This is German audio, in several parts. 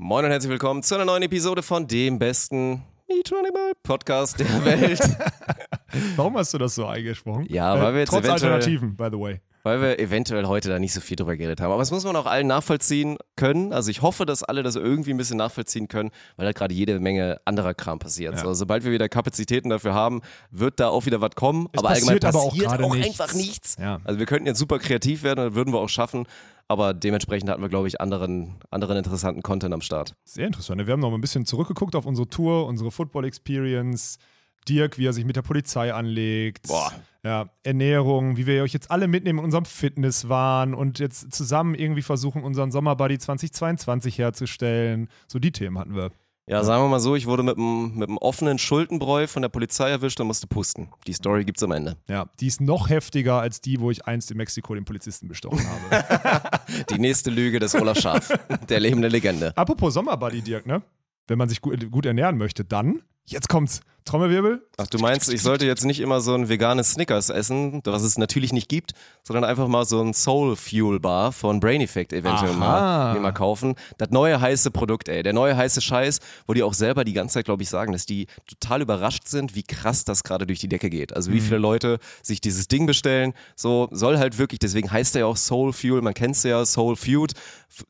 Moin und herzlich willkommen zu einer neuen Episode von dem besten Meet Animal Podcast der Welt. Warum hast du das so eingesprochen? Ja, weil wir jetzt Trotz eventuell- Alternativen, by the way. Weil wir eventuell heute da nicht so viel drüber geredet haben. Aber das muss man auch allen nachvollziehen können. Also ich hoffe, dass alle das irgendwie ein bisschen nachvollziehen können, weil da gerade jede Menge anderer Kram passiert. Ja. So, sobald wir wieder Kapazitäten dafür haben, wird da auch wieder was kommen. Es aber allgemein passiert aber auch auch nichts. einfach nichts. Ja. Also wir könnten jetzt super kreativ werden, das würden wir auch schaffen. Aber dementsprechend hatten wir, glaube ich, anderen, anderen interessanten Content am Start. Sehr interessant. Wir haben noch mal ein bisschen zurückgeguckt auf unsere Tour, unsere Football Experience. Dirk, wie er sich mit der Polizei anlegt. Boah. Ja, Ernährung, wie wir euch jetzt alle mitnehmen in unserem Fitnesswahn und jetzt zusammen irgendwie versuchen, unseren Sommerbuddy 2022 herzustellen. So die Themen hatten wir. Ja, sagen wir mal so, ich wurde mit einem mit einem offenen Schuldenbräu von der Polizei erwischt und musste pusten. Die Story gibt's am Ende. Ja, die ist noch heftiger als die, wo ich einst in Mexiko den Polizisten bestochen habe. Die nächste Lüge des Olaf Scharf, der lebende Legende. Apropos Sommerbuddy, Dirk, ne? Wenn man sich gut, gut ernähren möchte, dann, jetzt kommt's, Trommelwirbel. Ach, du meinst, ich sollte jetzt nicht immer so ein veganes Snickers essen, was es natürlich nicht gibt, sondern einfach mal so ein Soul Fuel Bar von Brain Effect eventuell Aha. mal, mal kaufen. Das neue heiße Produkt, ey. Der neue heiße Scheiß, wo die auch selber die ganze Zeit, glaube ich, sagen, dass die total überrascht sind, wie krass das gerade durch die Decke geht. Also wie viele Leute sich dieses Ding bestellen. So soll halt wirklich, deswegen heißt der ja auch Soul Fuel, man kennt's ja, Soul Food,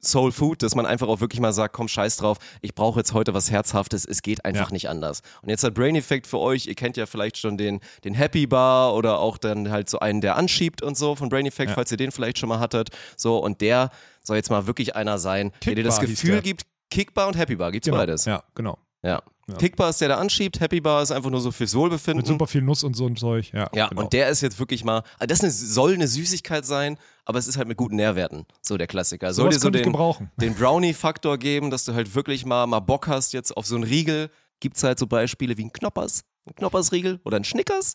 Soul Food, dass man einfach auch wirklich mal sagt, komm, scheiß drauf, ich brauche jetzt heute was Herzhaftes, es geht einfach Ja. nicht anders. Und jetzt hat Brain Effect für euch, ihr kennt ja vielleicht schon den, den Happy Bar oder auch dann halt so einen, der anschiebt und so von Brain Effect, Ja. falls ihr den vielleicht schon mal hattet. So, und der soll jetzt mal wirklich einer sein, der dir das Kickbar Gefühl gibt, Kickbar und Happy Bar, gibt's Genau. beides. Ja, genau. Ja. Ja. Kickbar ist der, der anschiebt, Happy Bar ist einfach nur so fürs Wohlbefinden. Mit super viel Nuss und so ein Zeug. Ja, Ja, genau. und der ist jetzt wirklich mal, also das eine, soll eine Süßigkeit sein, aber es ist halt mit guten Nährwerten, so der Klassiker. Soll Sowas dir so den, den Brownie-Faktor geben, dass du halt wirklich mal, mal Bock hast jetzt auf so einen Riegel. Gibt's halt so Beispiele wie ein Knoppers, ein Knoppers-Riegel oder ein Schnickers.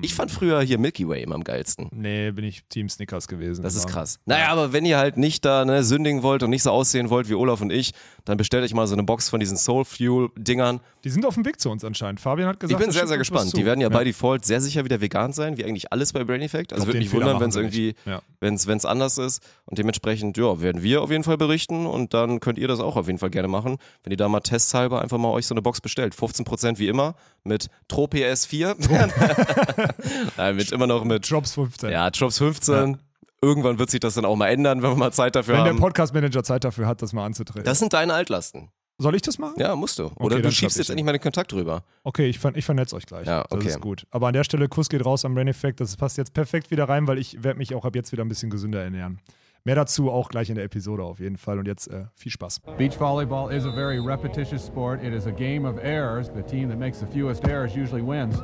Ich fand früher hier Milky Way immer am geilsten. Nee, bin ich Team Snickers gewesen. Das ist krass. Naja, aber wenn ihr halt nicht da ne, sündigen wollt und nicht so aussehen wollt wie Olaf und ich, dann bestellt euch mal so eine Box von diesen Soul Fuel-Dingern. Die sind auf dem Weg zu uns anscheinend. Fabian hat Ich gesagt, bin das sehr, sehr gespannt. Die werden ja, bei Default sehr sicher wieder vegan sein, wie eigentlich alles bei Brain Effect. Also würde mich wundern, wenn es irgendwie. Ja. wenn es anders ist. Und dementsprechend, ja, werden wir auf jeden Fall berichten und dann könnt ihr das auch auf jeden Fall gerne machen, wenn ihr da mal testhalber einfach mal euch so eine Box bestellt. 15% wie immer mit TroPS 4. Nein, mit immer noch mit, Drops 15. ja, Drops 15. Irgendwann wird sich das dann auch mal ändern, wenn wir mal Zeit dafür Wenn der haben. Podcast-Manager Zeit dafür hat, das mal anzutreten. Das sind deine Altlasten. Soll ich das machen? Ja, musst du. Oder du dann schiebst jetzt endlich mal den Kontakt rüber. Okay, ich, ver ich vernetze euch gleich. Ja, okay. Das ist gut. Aber an der Stelle, Kuss geht raus am Brain Effect. Das passt jetzt perfekt wieder rein, weil ich werde mich auch ab jetzt wieder ein bisschen gesünder ernähren. Mehr dazu auch gleich in der Episode auf jeden Fall. Und jetzt äh, viel Spaß. Beach volleyball is a very repetitious sport. It is a game of errors. The team that makes the fewest errors usually wins.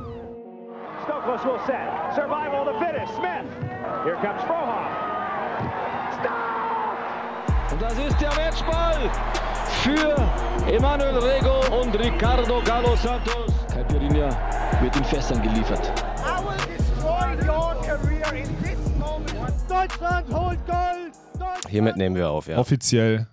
Stokos will set. Survival of the fittest. Smith. Here comes Frohoff. Und das ist der Matchball für Emanuel Rego und Ricardo Galo Santos. Caipirinha wird in Fässern geliefert. I will destroy your career in this moment. Deutschland holt Gold! Deutschland Hiermit nehmen wir auf, ja. Offiziell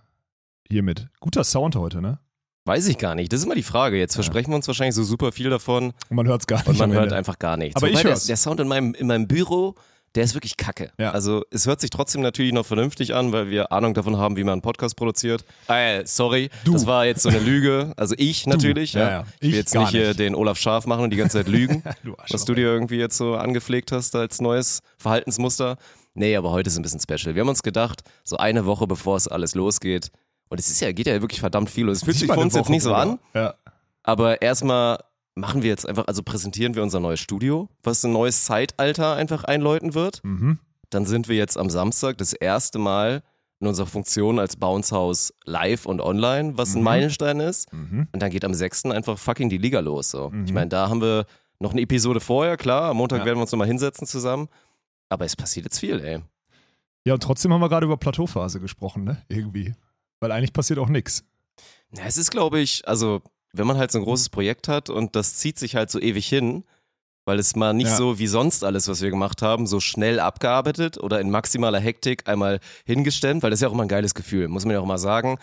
hiermit. Guter Sound heute, ne? Weiß ich gar nicht. Das ist immer die Frage. Jetzt versprechen wir uns wahrscheinlich so super viel davon Und man hört es gar nicht. und man hört Ende. einfach gar nichts. Aber ich Wobei der, hör's. der Sound in meinem, in meinem Büro, der ist wirklich kacke. Ja. Also es hört sich trotzdem natürlich noch vernünftig an, weil wir Ahnung davon haben, wie man einen Podcast produziert. Äh, sorry, Du. das war jetzt so eine Lüge. Also ich natürlich. Ja, Ja. Ich will jetzt nicht hier den Olaf Scharf machen und die ganze Zeit lügen, Du was du dir irgendwie jetzt so angepflegt hast als neues Verhaltensmuster. Nee, aber heute ist ein bisschen special. Wir haben uns gedacht, so eine Woche bevor es alles losgeht, und es ist ja, geht ja wirklich verdammt viel. Und es fühlt sich für uns jetzt nicht so an. Ja. Aber erstmal machen wir jetzt einfach, also präsentieren wir unser neues Studio, was ein neues Zeitalter einfach einläuten wird. Mhm. Dann sind wir jetzt am Samstag das erste Mal in unserer Funktion als Bounce House live und online, was ein Meilenstein ist. Mhm. Und dann geht am 6. einfach fucking die Liga los. So. Ich meine, da haben wir noch eine Episode vorher, klar. Am Montag Ja. werden wir uns nochmal hinsetzen zusammen. Aber es passiert jetzt viel, ey. Ja, und trotzdem haben wir gerade über Plateauphase gesprochen, ne? Irgendwie. Weil eigentlich passiert auch nichts. Ja, es ist, glaube ich, also, wenn man halt so ein großes Projekt hat und das zieht sich halt so ewig hin, weil es mal nicht Ja. so wie sonst alles, was wir gemacht haben, so schnell abgearbeitet oder in maximaler Hektik einmal hingestemmt, weil das ist ja auch immer ein geiles Gefühl, muss man ja auch mal sagen.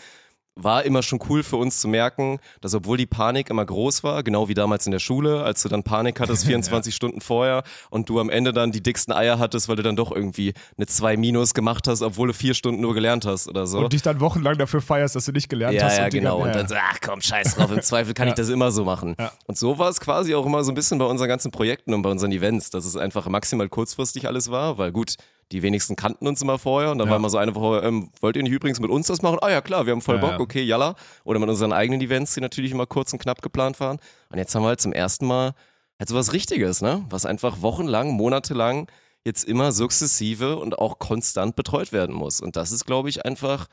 War immer schon cool für uns zu merken, dass obwohl die Panik immer groß war, genau wie damals in der Schule, als du dann Panik hattest 24 Stunden vorher und du am Ende dann die dicksten Eier hattest, weil du dann doch irgendwie eine 2 Minus gemacht hast, obwohl du vier Stunden nur gelernt hast oder so. Und dich dann wochenlang dafür feierst, dass du nicht gelernt ja, hast. ja, und genau. dann- Und dann so, ach komm, scheiß drauf, im Zweifel kann ich das immer so machen. Ja. Und so war es quasi auch immer so ein bisschen bei unseren ganzen Projekten und bei unseren Events, dass es einfach maximal kurzfristig alles war, weil gut, die wenigsten kannten uns immer vorher und dann Ja. war immer so eine Woche, ähm, wollt ihr nicht übrigens mit uns das machen? Ah ja, klar, wir haben voll Ja, Bock, ja. okay, yalla. Oder mit unseren eigenen Events, die natürlich immer kurz und knapp geplant waren. Und jetzt haben wir halt zum ersten Mal halt so was Richtiges, ne? Was einfach wochenlang, monatelang jetzt immer sukzessive und auch konstant betreut werden muss. Und das ist, glaube ich, einfach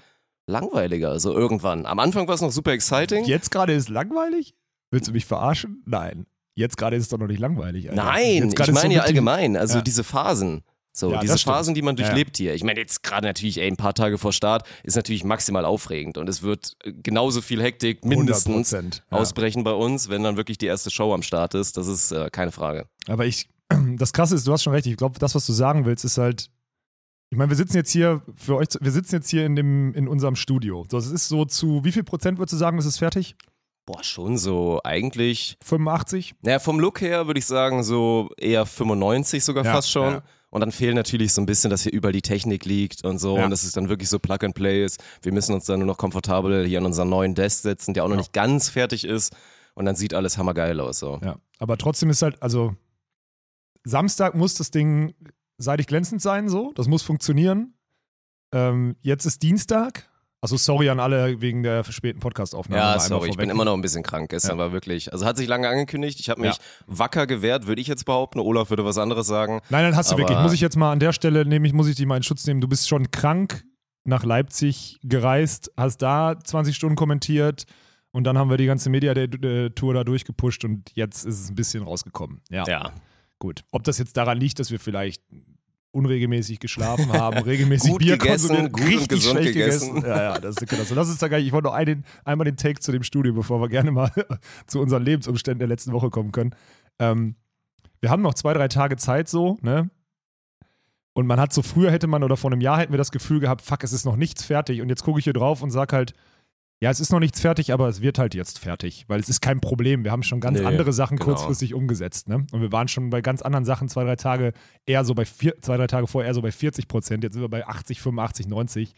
langweiliger, so irgendwann. Am Anfang war es noch super exciting. Jetzt gerade ist es langweilig? Willst du mich verarschen? Nein. Jetzt gerade ist es doch noch nicht langweilig. Alter. Nein, ich meine ja allgemein, also diese Phasen. So, Ja, diese das. Phasen, die man Ja, ja. durchlebt hier. Ich meine, jetzt gerade natürlich, ey, ein paar Tage vor Start ist natürlich maximal aufregend und es wird äh, genauso viel Hektik mindestens 100%, ja. ausbrechen bei uns, wenn dann wirklich die erste Show am Start ist. Das ist äh, keine Frage. Aber ich, das Krasse ist, du hast schon recht. Ich glaube, das, was du sagen willst, ist halt. Ich meine, wir sitzen jetzt hier für euch, wir sitzen jetzt hier in, dem, in unserem Studio. So, es ist so zu, wie viel Prozent würdest du sagen, ist es fertig? Boah, schon so eigentlich. 85? Naja, vom Look her würde ich sagen, so eher 95 sogar Ja, fast schon. Und dann fehlt natürlich so ein bisschen, dass hier überall die Technik liegt und so Ja. und dass es dann wirklich so Plug and Play ist. Wir müssen uns dann nur noch komfortabel hier an unseren neuen Desk setzen, der auch noch Ja. nicht ganz fertig ist. Und dann sieht alles hammergeil aus. So. Ja. Aber trotzdem ist halt, also Samstag muss das Ding seitig glänzend sein, so. Das muss funktionieren. Ähm, jetzt ist Dienstag. Also sorry an alle wegen der späten Podcast-Aufnahme. Ja, sorry, ich bin immer noch ein bisschen krank. Gestern Ja. war wirklich, also hat sich lange angekündigt. Ich habe mich Ja. wacker gewehrt, würde ich jetzt behaupten. Olaf würde was anderes sagen. Nein, nein, hast du wirklich. Muss ich jetzt mal an der Stelle, nämlich muss ich dich mal in Schutz nehmen. Du bist schon krank nach Leipzig gereist, hast da 20 Stunden kommentiert und dann haben wir die ganze Media-Tour da durchgepusht und jetzt ist es ein bisschen rausgekommen. Ja, Ja. gut. Ob das jetzt daran liegt, dass wir vielleicht unregelmäßig geschlafen haben, regelmäßig Gut Bier gegessen, konsumiert, gut und richtig gesund schlecht gegessen. Ja, ja, das ist das. Lass uns da gar nicht, ich wollte noch einen, einmal den Take zu dem Studio, bevor wir gerne mal zu unseren Lebensumständen der letzten Woche kommen können. Ähm, wir haben noch zwei, drei Tage Zeit so, ne? Und man hat so, früher hätte man oder vor einem Jahr hätten wir das Gefühl gehabt, fuck, es ist noch nichts fertig. Und jetzt gucke ich hier drauf und sag halt, ja, es ist noch nichts fertig, aber es wird halt jetzt fertig, weil es ist kein Problem. Wir haben schon ganz Nee, andere Sachen genau. kurzfristig umgesetzt, ne? Und wir waren schon bei ganz anderen Sachen zwei, drei Tage eher so bei vier, zwei, drei Tage vorher eher so bei 40 Prozent. Jetzt sind wir bei 80, 85, 90.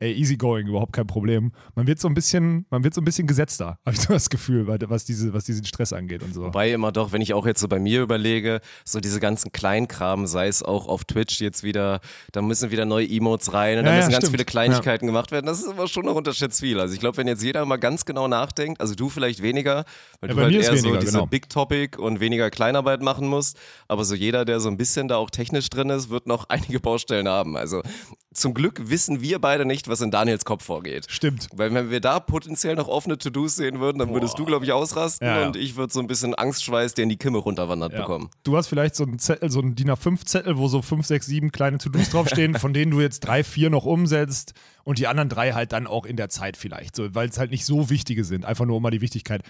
Ey, easy going, überhaupt kein Problem. Man wird so ein bisschen, man wird so ein bisschen gesetzter, habe ich so das Gefühl, was, diese, was diesen Stress angeht und so. Wobei immer doch, wenn ich auch jetzt so bei mir überlege, so diese ganzen Kleinkram, sei es auch auf Twitch jetzt wieder, da müssen wieder neue Emotes rein und Ja, da ja, müssen ganz stimmt. viele Kleinigkeiten gemacht werden. Das ist aber schon noch unterschätzt viel. Also ich glaube, wenn jetzt jeder mal ganz genau nachdenkt, also du vielleicht weniger, weil Ja, du halt eher so weniger, diese genau. Big Topic und weniger Kleinarbeit machen musst, aber so jeder, der so ein bisschen da auch technisch drin ist, wird noch einige Baustellen haben. Also zum Glück wissen wir beide nicht, was in Daniels Kopf vorgeht. Stimmt. Weil wenn wir da potenziell noch offene To-Dos sehen würden, dann würdest du, glaube ich, ausrasten Ja, ja. und ich würde so ein bisschen Angstschweiß, der in die Kimme runterwandert Ja. bekommen. Du hast vielleicht so einen Zettel, so einen DIN A5-Zettel, wo so 5, 6, 7 kleine To-Dos draufstehen, von denen du jetzt drei, vier noch umsetzt und die anderen drei halt dann auch in der Zeit vielleicht, so, weil es halt nicht so wichtige sind, einfach nur um mal die Wichtigkeit.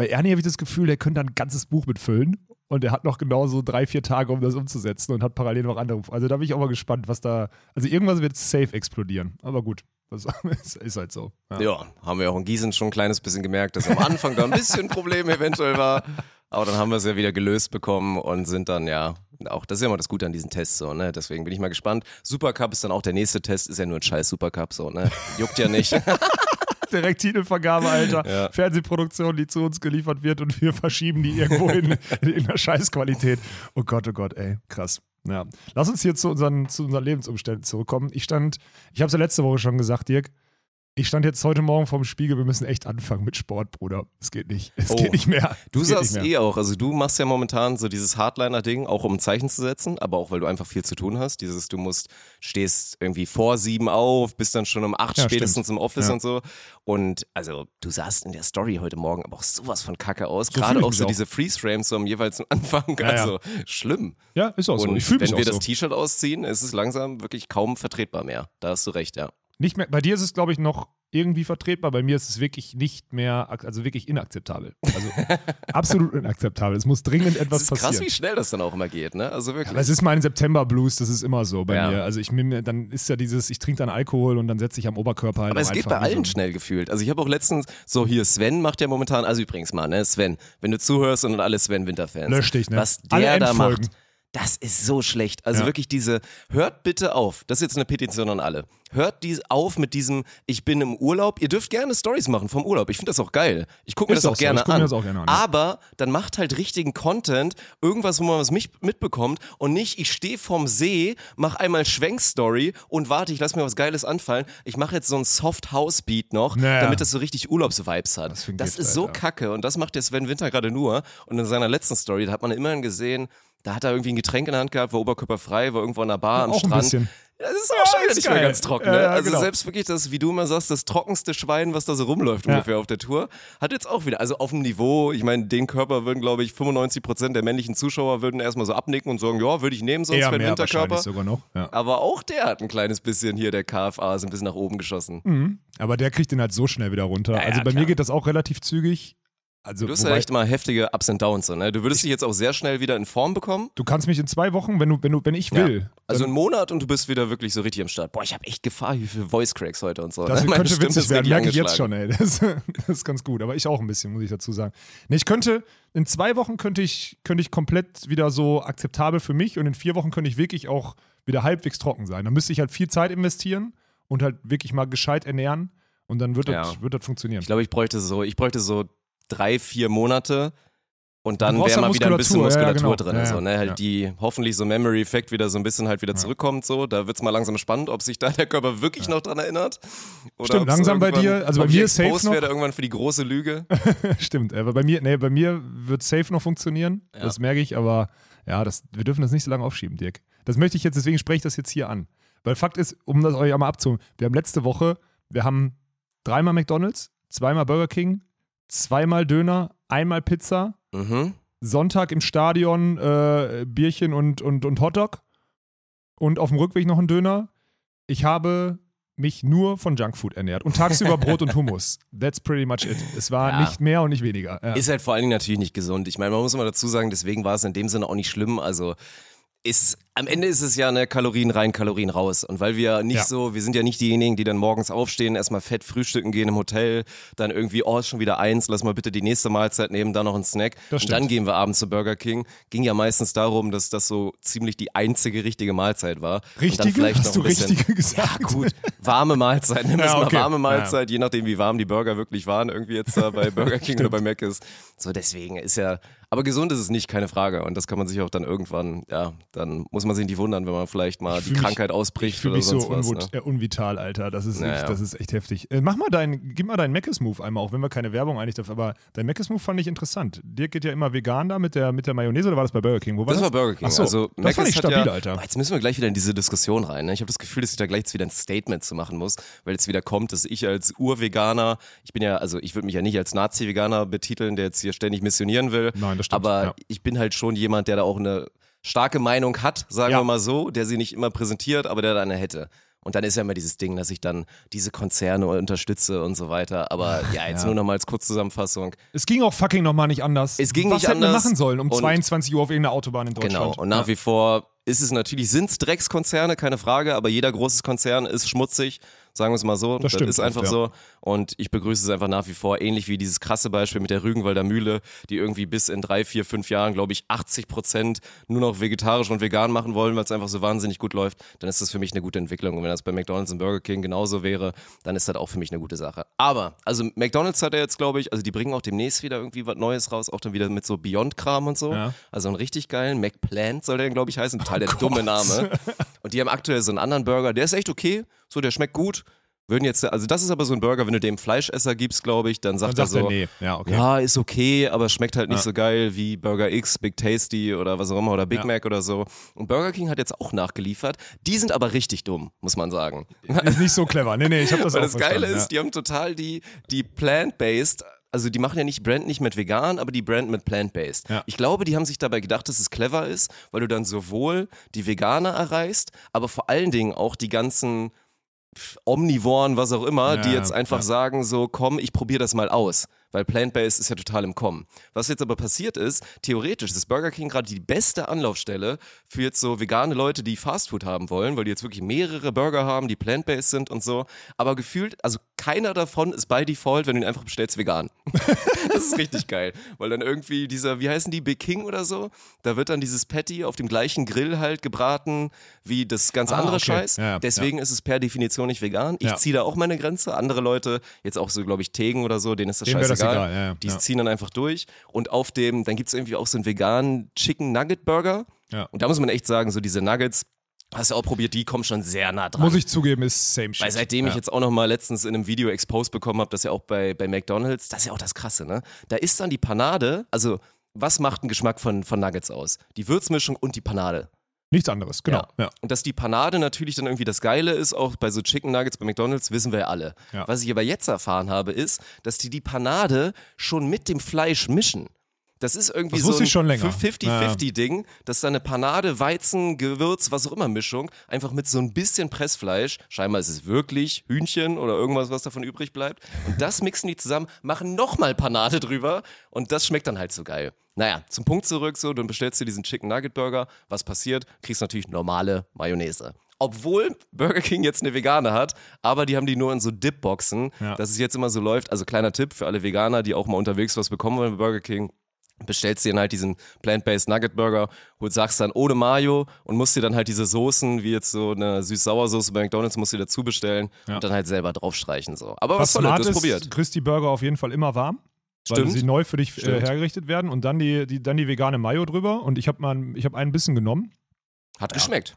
Bei Ernie habe ich das Gefühl, der könnte ein ganzes Buch mitfüllen und er hat noch genau so drei, vier Tage, um das umzusetzen und hat parallel noch andere. Also da bin ich auch mal gespannt, was da. Also irgendwas wird safe explodieren. Aber gut, das ist, halt so. Ja. Ja, haben wir auch in Gießen schon ein kleines bisschen gemerkt, dass am Anfang da ein bisschen ein Problem eventuell war. Aber dann haben wir es ja wieder gelöst bekommen und sind dann ja, auch das ist ja immer das Gute an diesen Tests so, ne? Deswegen bin ich mal gespannt. Supercup ist dann auch der nächste Test, ist ja nur ein scheiß Supercup so, ne? Juckt ja nicht. Direkt Titelvergabe, Alter. Ja. Fernsehproduktion, die zu uns geliefert wird und wir verschieben die irgendwo in, in der Scheißqualität. Oh Gott, oh Gott, ey, krass. Ja. Lass uns hier zu unseren, zu unseren Lebensumständen zurückkommen. Ich stand, ich habe es ja letzte Woche schon gesagt, Dirk, ich stand jetzt heute Morgen vorm Spiegel, wir müssen echt anfangen mit Sport, Bruder. Es geht nicht. Es Oh. geht nicht mehr. Du es sagst eh auch, also du machst ja momentan so dieses Hardliner-Ding, auch um ein Zeichen zu setzen, aber auch weil du einfach viel zu tun hast. Dieses, du musst, stehst irgendwie vor sieben auf, bist dann schon um acht Ja, spätestens stimmt. im Office Ja. und so. Und also du sahst in der Story heute Morgen aber auch sowas von Kacke aus. So Gerade auch so auch. diese Freeze-Frames so am jeweils Anfang. Ja. Also schlimm. Ja, ist auch so. Und Ich fühle mich wenn wir so. das T-Shirt ausziehen, ist es langsam wirklich kaum vertretbar mehr. Da hast du recht, ja. Nicht mehr, bei dir ist es, glaube ich, noch irgendwie vertretbar. Bei mir ist es wirklich nicht mehr, also wirklich inakzeptabel. Also absolut inakzeptabel. Es muss dringend Es etwas ist krass, passieren. wie schnell das dann auch immer geht, ne? Also wirklich. Aber es ist mein September-Blues, das ist immer so bei Ja. mir. Also ich dann ist ja dieses, ich trinke dann Alkohol und dann setze ich am Oberkörper halt Aber es geht bei so allen ein- schnell gefühlt. Also ich habe auch letztens, so hier, Sven macht ja momentan, also übrigens mal, ne, Sven, wenn du zuhörst und alle Sven Winter-Fans. Lösch dich, ne? Was der da macht, das ist so schlecht. Also Ja. wirklich diese, hört bitte auf, das ist jetzt eine Petition an alle. Hört dies auf mit diesem, ich bin im Urlaub. Ihr dürft gerne Stories machen vom Urlaub. Ich finde das auch geil. Ich gucke mir das auch so. guck mir an. das auch gerne an. Aber dann macht halt richtigen Content, irgendwas, wo man was mich mitbekommt und nicht, ich stehe vorm See, mach einmal Schwenkstory und warte, ich lass mir was Geiles anfallen. Ich mache jetzt so ein Soft House Beat noch, Naja. damit das so richtig Urlaubsvibes hat. Das Das, ist so Alter. kacke und das macht der Sven Winter gerade nur. Und in seiner letzten Story, da hat man immerhin gesehen, da hat er irgendwie ein Getränk in der Hand gehabt, war oberkörperfrei, war irgendwo an der Bar am auch ein Strand. bisschen. Ja, Das ist auch schon wieder ist nicht mehr geil. ganz trocken. Ja, Ne? ja, also genau. selbst wirklich das, wie du immer sagst, das trockenste Schwein, was da so rumläuft Ja. ungefähr auf der Tour, hat jetzt auch wieder, also auf dem Niveau, ich meine, den Körper würden, glaube ich, 95 Prozent der männlichen Zuschauer würden erstmal so abnicken und sagen, ja, würde ich nehmen, sonst den mehr Winterkörper. sogar noch. Ja. Aber auch der hat ein kleines bisschen hier, der KFA, ist ein bisschen nach oben geschossen. Aber der kriegt den halt so schnell wieder runter. Ja, ja, also bei klar. mir geht das auch relativ zügig. Also Du hast ja echt immer heftige Ups and Downs. So, ne? Du würdest dich jetzt auch sehr schnell wieder in Form bekommen. du kannst mich in zwei Wochen, wenn du, wenn du, wenn ich will. Ja. Also einen Monat und du bist wieder wirklich so richtig am Start. Boah, ich habe echt Gefahr hier für Voice Cracks heute und so. Das ne? Meine könnte Stimme witzig werden, merke ich jetzt schon, ey. Das, das ist ganz gut. Aber ich auch ein bisschen, muss ich dazu sagen. Nee, ich könnte, in zwei Wochen könnte ich, könnte ich komplett wieder so akzeptabel für mich und in vier Wochen könnte ich wirklich auch wieder halbwegs trocken sein. Da müsste ich halt viel Zeit investieren und halt wirklich mal gescheit ernähren und dann wird, das, Ja. wird das funktionieren. Ich glaube, ich bräuchte so, ich bräuchte so drei, vier Monate und dann wäre ja mal wieder ein bisschen Muskulatur, ja, genau. drin. Ja, so, ne? Halt ja. die hoffentlich so Memory-Effekt wieder so ein bisschen halt wieder zurückkommt. So. Da wird es mal langsam spannend, ob sich da der Körper wirklich noch dran erinnert. Oder Stimmt, langsam bei dir, also bei mir ist safe noch- werde irgendwann für die große Lüge. Stimmt, aber bei mir, nee, bei mir wird safe noch funktionieren. Ja. Das merke ich, aber ja, das, wir dürfen das nicht so lange aufschieben, Dirk. Das möchte ich jetzt, deswegen spreche ich das jetzt hier an. Weil Fakt ist, um das euch einmal abzuholen, wir haben letzte Woche, wir haben dreimal McDonalds, zweimal Burger King, zweimal Döner, einmal Pizza, Mhm. Sonntag im Stadion äh, Bierchen und, und, und Hotdog und auf dem Rückweg noch ein Döner. Ich habe mich nur von Junkfood ernährt und tagsüber Brot und Hummus. That's pretty much it. Es war Ja. nicht mehr und nicht weniger. Ja. Ist halt vor allen Dingen natürlich nicht gesund. Ich meine, man muss immer dazu sagen, deswegen war es in dem Sinne auch nicht schlimm. Also ist, am Ende ist es ja eine Kalorien rein, Kalorien raus. Und weil wir nicht Ja. so, wir sind ja nicht diejenigen, die dann morgens aufstehen, erstmal fett frühstücken gehen im Hotel, dann irgendwie, oh, ist schon wieder eins, lass mal bitte die nächste Mahlzeit nehmen, dann noch einen Snack. Und dann gehen wir abends zu Burger King. Ging ja meistens darum, dass das so ziemlich die einzige richtige Mahlzeit war. Und dann Richtige? vielleicht Hast noch du ein bisschen, richtige gesagt? Ja, gut. Warme Mahlzeit. Nimm Ja, es mal okay. warme Ja. Mahlzeit, je nachdem, wie warm die Burger wirklich waren, irgendwie jetzt da bei Burger King oder bei Mac ist. So, deswegen ist ja, aber gesund ist es nicht, keine Frage. Und das kann man sich auch dann irgendwann, ja, dann muss man sich nicht wundern, wenn man vielleicht mal Ich die mich- Krankheit Ich ausbricht fühle oder mich so was. Ne? äh, unvital, Alter. Das ist, Naja. echt, das ist echt heftig. Äh, mach mal dein, gib mal deinen Meckes-Move einmal, auch wenn wir keine Werbung eigentlich dafür, aber dein Meckes-Move fand ich interessant. Dirk geht ja immer vegan da mit der, mit der Mayonnaise oder war das bei Burger King? Wo war Das das? war Burger King. Ach so, also, das Mc's fand ich stabil, ja, Alter. Jetzt müssen wir gleich wieder in diese Diskussion rein. Ne? Ich habe das Gefühl, dass ich da gleich jetzt wieder ein Statement zu machen muss, weil jetzt wieder kommt, dass ich als Urveganer, ich bin ja, also ich würde mich ja nicht als Nazi-Veganer betiteln, der jetzt hier ständig missionieren will. Nein, stimmt, Aber ja. ich bin halt schon jemand, der da auch eine starke Meinung hat, sagen Ja. wir mal so, der sie nicht immer präsentiert, aber der da eine hätte. Und dann ist ja immer dieses Ding, dass ich dann diese Konzerne unterstütze und so weiter. Aber ja, jetzt ja. nur noch mal als Kurzzusammenfassung. Es ging auch fucking nochmal nicht anders. Es ging Was nicht hätten wir anders machen sollen um und- 22 Uhr auf irgendeiner Autobahn in Deutschland? Genau. Und nach wie vor ist es natürlich, sind es Dreckskonzerne, keine Frage, aber jeder großes Konzern ist schmutzig. Sagen wir es mal so. Das stimmt ist einfach oft, ja. so. Und ich begrüße es einfach nach wie vor. Ähnlich wie dieses krasse Beispiel mit der Rügenwalder Mühle, die irgendwie bis in drei, vier, fünf Jahren, glaube ich, 80 Prozent nur noch vegetarisch und vegan machen wollen, weil es einfach so wahnsinnig gut läuft. Dann ist das für mich eine gute Entwicklung. Und wenn das bei McDonalds und Burger King genauso wäre, dann ist das auch für mich eine gute Sache. Aber, also McDonalds hat ja jetzt, glaube ich, also die bringen auch demnächst wieder irgendwie was Neues raus, auch dann wieder mit so Beyond-Kram und so. Ja. Also einen richtig geilen McPlant soll der, glaube ich, heißen. Total der dumme Name. Und die haben aktuell so einen anderen Burger, der ist echt okay. So, der schmeckt gut. Würden jetzt, also das ist aber so ein Burger, wenn du dem Fleischesser gibst, glaube ich, dann sagt, Dann sagt er so, nee. Ja, okay. ja, ist okay, aber schmeckt halt nicht Ja. so geil wie Burger X, Big Tasty oder was auch immer oder Big Ja. Mac oder so. Und Burger King hat jetzt auch nachgeliefert. Die sind aber richtig dumm, muss man sagen. Ist nicht so clever. Nee, nee, ich habe das Weil auch das Geile ist, die haben total die, die plant-based, also die machen ja nicht Brand nicht mit vegan, aber die Brand mit plant-based. Ja. Ich glaube, die haben sich dabei gedacht, dass es clever ist, weil du dann sowohl die Veganer erreichst, aber vor allen Dingen auch die ganzen Omnivoren, was auch immer, die Ja, jetzt einfach ja. sagen so, komm, ich probiere das mal aus. Weil Plant-Based ist ja total im Kommen. Was jetzt aber passiert ist, theoretisch ist Burger King gerade die beste Anlaufstelle für jetzt so vegane Leute, die Fastfood haben wollen, weil die jetzt wirklich mehrere Burger haben, die Plant-Based sind und so. Aber gefühlt, also keiner davon ist by Default, wenn du ihn einfach bestellst, vegan. das ist richtig geil. Weil dann irgendwie dieser, wie heißen die, Big King oder so, da wird dann dieses Patty auf dem gleichen Grill halt gebraten wie das ganz Ah, andere okay. Scheiß. Ja, ja, Deswegen ist es per Definition nicht vegan. Ich Ja. ziehe da auch meine Grenze. Andere Leute, jetzt auch so, glaube ich, Tegen oder so, denen ist das wär scheißegal. egal, ja, ja. Die Ja. ziehen dann einfach durch. Und auf dem, dann gibt es irgendwie auch so einen veganen Chicken Nugget Burger. Und da muss man echt sagen, so diese Nuggets, hast du auch probiert, die kommen schon sehr nah dran. Muss ich zugeben, ist same shit. Weil seitdem ja. ich jetzt auch noch mal letztens in einem Video exposed bekommen habe, das ja auch bei, bei McDonalds, das ist ja auch das Krasse, ne? Da ist dann die Panade, also was macht einen Geschmack von, von Nuggets aus? Die Würzmischung und die Panade. Nichts anderes, genau. Ja. Und dass die Panade natürlich dann irgendwie das Geile ist, auch bei so Chicken Nuggets bei McDonalds, wissen wir ja alle. Ja. Was ich aber jetzt erfahren habe, ist, dass die die Panade schon mit dem Fleisch mischen. Das ist irgendwie Das so ein ich schon länger. 50-50-Ding, dass da eine Panade, Weizen, Gewürz, was auch immer Mischung, einfach mit so ein bisschen Pressfleisch, scheinbar ist es wirklich Hühnchen oder irgendwas, was davon übrig bleibt, und das mixen die zusammen, machen nochmal Panade drüber und das schmeckt dann halt so geil. Naja, zum Punkt zurück, so, dann bestellst du diesen Chicken Nugget Burger, was passiert? Kriegst natürlich normale Mayonnaise. Obwohl Burger King jetzt eine vegane hat, aber die haben die nur in so Dipboxen, Ja. dass es jetzt immer so läuft. Also kleiner Tipp für alle Veganer, die auch mal unterwegs was bekommen wollen bei Burger King bestellst dir dann halt diesen Plant-Based Nugget Burger und sagst dann ohne Mayo und musst dir dann halt diese Soßen, wie jetzt so eine süß-sauer-Soße bei McDonalds, musst du dir dazu bestellen Ja. und dann halt selber draufstreichen. So. Aber Was was soll smart das ist, probiert? kriegst die Burger auf jeden Fall immer warm. Weil Stimmt. sie neu für dich äh, hergerichtet werden und dann die, die, dann die vegane Mayo drüber. Und ich habe hab ein bisschen genommen. Hat geschmeckt.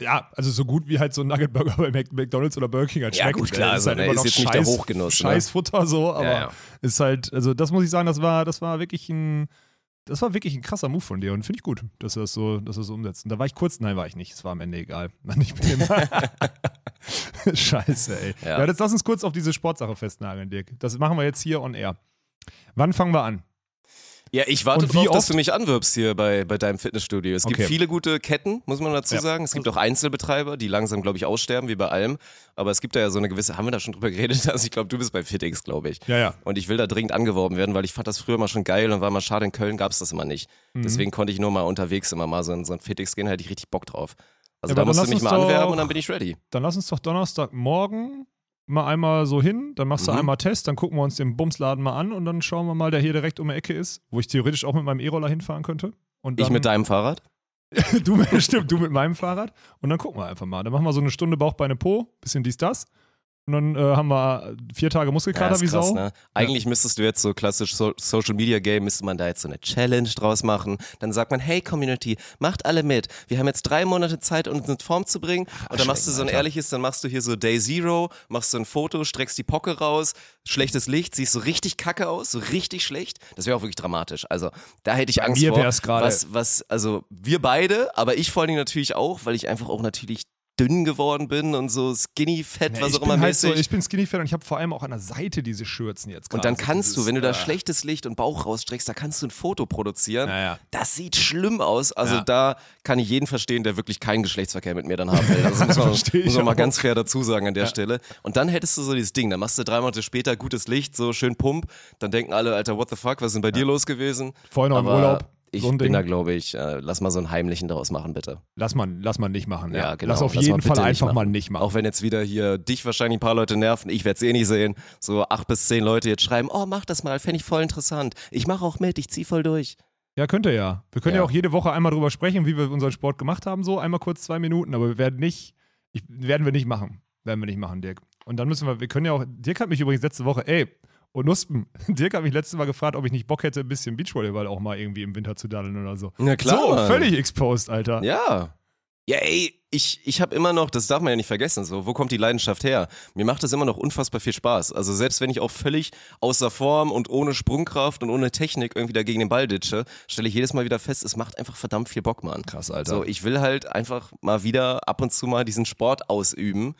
Ja, also so gut wie halt so ein Nugget Burger bei McDonalds oder Burger King halt Ja, schmeckt. gut, klar, Äh, also, ne, immer ist noch jetzt nicht der Hochgenuss, ne? Scheißfutter so, aber Ja, ja. ist halt, also das muss ich sagen, das war, das war wirklich ein, das war wirklich ein krasser Move von dir und finde ich gut, dass du das so, dass du das so umsetzt. Und da war ich kurz, nein, war ich nicht, es war am Ende egal. Ich bin immer Scheiße, ey. Ja. Ja. jetzt lass uns kurz auf diese Sportsache festnageln, Dirk. Das machen wir jetzt hier on air. Wann fangen wir an? Ja, ich warte Und wie drauf, dass du mich anwirbst hier bei, bei deinem Fitnessstudio. Es gibt Okay. viele gute Ketten, muss man dazu Ja. sagen. Es gibt auch Einzelbetreiber, die langsam, glaube ich, aussterben, wie bei allem. Aber es gibt da ja so eine gewisse, haben wir da schon drüber geredet? Also ich glaube, du bist bei FitX, glaube ich. Ja, ja. Und ich will da dringend angeworben werden, weil ich fand das früher mal schon geil und war mal schade, in Köln gab es das immer nicht. Mhm. Deswegen konnte ich nur mal unterwegs immer mal so in so ein FitX gehen, hätte ich richtig Bock drauf. Also Ja, da musst du mich mal anwerben doch- und dann bin ich ready. Dann lass uns doch Donnerstagmorgen mal einmal so hin, dann machst du Mhm. einmal Test, dann gucken wir uns den Bumsladen mal an und dann schauen wir mal, der hier direkt um die Ecke ist, wo ich theoretisch auch mit meinem E-Roller hinfahren könnte. Und dann, Ich mit deinem Fahrrad? du mit, stimmt, du mit meinem Fahrrad. Und dann gucken wir einfach mal. Dann machen wir so eine Stunde Bauch, Beine, Po, bisschen dies, das. Und dann äh, haben wir vier Tage Muskelkater ist wie krass, Sau. ne? Eigentlich müsstest du jetzt so klassisch so Social Media Game, müsste man da jetzt so eine Challenge draus machen. Dann sagt man, hey Community, macht alle mit. Wir haben jetzt drei Monate Zeit, uns in Form zu bringen. Und dann machst du so ein Alter. ehrliches, dann machst du hier so Day Zero, machst so ein Foto, streckst die Pocke raus, schlechtes Licht, siehst so richtig kacke aus, so richtig schlecht. Das wäre auch wirklich dramatisch. Also da hätte ich Angst mir vor. wär's gerade- Was, was, also wir beide, aber ich vor allen Dingen natürlich auch, weil ich einfach auch natürlich dünn geworden bin und so skinny, fett, Nee, was auch immer halt so, mäßig. ich bin skinny fat und ich habe vor allem auch an der Seite diese Schürzen jetzt Und dann so kannst dieses, du, wenn du da äh, schlechtes Licht und Bauch rausstreckst, da kannst du ein Foto produzieren. Ja, ja. Das sieht schlimm aus. Also Ja. da kann ich jeden verstehen, der wirklich keinen Geschlechtsverkehr mit mir dann haben will. Also muss man, muss man mal ganz fair dazu sagen an der Stelle. Und dann hättest du so dieses Ding, dann machst du drei Monate später gutes Licht, so schön Pump. Dann denken alle, Alter, what the fuck, was ist denn bei dir los gewesen? Vorher noch im Urlaub. Ich so bin Ding. da, glaube ich, äh, lass mal so einen heimlichen daraus machen, bitte. Lass man, lass man nicht machen. Ja, Ja, genau. Lass auf Lass jeden mal Fall nicht einfach machen. mal nicht machen. Auch wenn jetzt wieder hier dich wahrscheinlich ein paar Leute nerven, ich werde es eh nicht sehen. So acht bis zehn Leute jetzt schreiben, oh, mach das mal, fände ich voll interessant. Ich mache auch mit, ich zieh voll durch. Ja, könnt ihr ja. Wir können ja. Ja. auch jede Woche einmal drüber sprechen, wie wir unseren Sport gemacht haben, so einmal kurz zwei Minuten, aber wir werden nicht, ich, werden wir nicht machen. Werden wir nicht machen, Dirk. Und dann müssen wir, wir können ja auch, Dirk hat mich übrigens letzte Woche, ey, und Nuspen, Dirk hat mich letztes Mal gefragt, ob ich nicht Bock hätte, ein bisschen Beachvolleyball auch mal irgendwie im Winter zu daddeln oder so. Na klar, So, Mann. völlig exposed, Alter. Ja. Ja, ey, ich, ich habe immer noch, das darf man ja nicht vergessen, so, wo kommt die Leidenschaft her? Mir macht das immer noch unfassbar viel Spaß. Also selbst wenn ich auch völlig außer Form und ohne Sprungkraft und ohne Technik irgendwie da gegen den Ball ditche, stelle ich jedes Mal wieder fest, es macht einfach verdammt viel Bock, Mann. Krass, Alter. So, ich will halt einfach mal wieder ab und zu mal diesen Sport ausüben.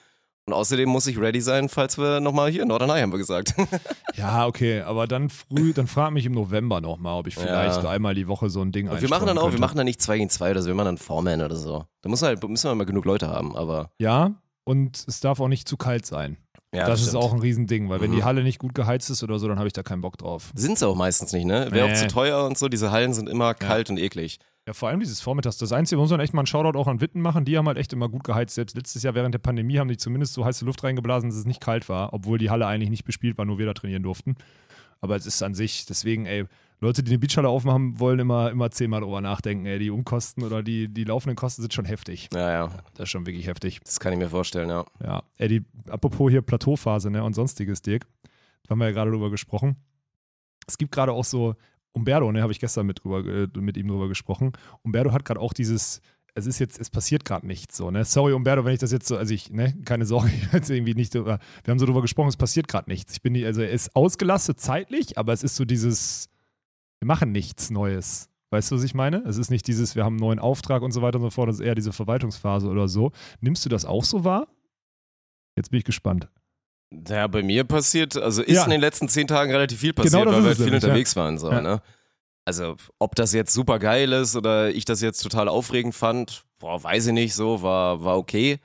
Und außerdem muss ich ready sein, falls wir nochmal hier in Norderney haben wir gesagt. Ja, okay, aber dann früh, dann frag mich im November nochmal, ob ich vielleicht Ja. einmal die Woche so ein Ding Und wir machen dann auch, einstreuen wir könnte. machen dann nicht 2 gegen 2 oder so, wir machen dann Foreman oder so. Da muss halt, müssen wir mal genug Leute haben, aber Ja, und es darf auch nicht zu kalt sein. Ja, das ist stimmt. auch ein Riesending, weil wenn Mhm. die Halle nicht gut geheizt ist oder so, dann habe ich da keinen Bock drauf. Sind sie auch meistens nicht, ne? Wäre Nee. auch zu teuer und so. Diese Hallen sind immer kalt und eklig. Ja, vor allem dieses Vormittags. Das Einzige, muss man echt mal einen Shoutout auch an Witten machen, die haben halt echt immer gut geheizt. Selbst letztes Jahr während der Pandemie haben die zumindest so heiße Luft reingeblasen, dass es nicht kalt war, obwohl die Halle eigentlich nicht bespielt war, nur wir da trainieren durften. Aber es ist an sich, deswegen, ey, Leute, die eine Beachhalle aufmachen wollen, immer, immer zehnmal drüber nachdenken, ey. Die Umkosten oder die, die laufenden Kosten sind schon heftig. Ja, ja. Das ist schon wirklich heftig. Das kann ich mir vorstellen, ja. Ja, ey, die, apropos hier Plateauphase ne, und sonstiges, Dirk, da haben wir ja gerade drüber gesprochen. Es gibt gerade auch so, Umberto, ne, habe ich gestern mit, drüber, mit ihm drüber gesprochen. Umberto hat gerade auch dieses, es ist jetzt, es passiert gerade nichts so, ne? Sorry, Umberto, wenn ich das jetzt so, also ich, ne, keine Sorge, jetzt irgendwie nicht, wir haben so drüber gesprochen, es passiert gerade nichts. Ich bin nicht, also er ist ausgelastet zeitlich, aber es ist so dieses, wir machen nichts Neues. Weißt du, was ich meine? Es ist nicht dieses, wir haben einen neuen Auftrag und so weiter und so fort, das ist eher diese Verwaltungsphase oder so. Nimmst du das auch so wahr? Jetzt bin ich gespannt. Ja, bei mir passiert, also ist Ja. in den letzten zehn Tagen relativ viel passiert, Genau weil wir halt viel nämlich, ja. unterwegs waren. So, Ja. ne? Also, ob das jetzt super geil ist oder ich das jetzt total aufregend fand, boah, weiß ich nicht, so, war, war okay.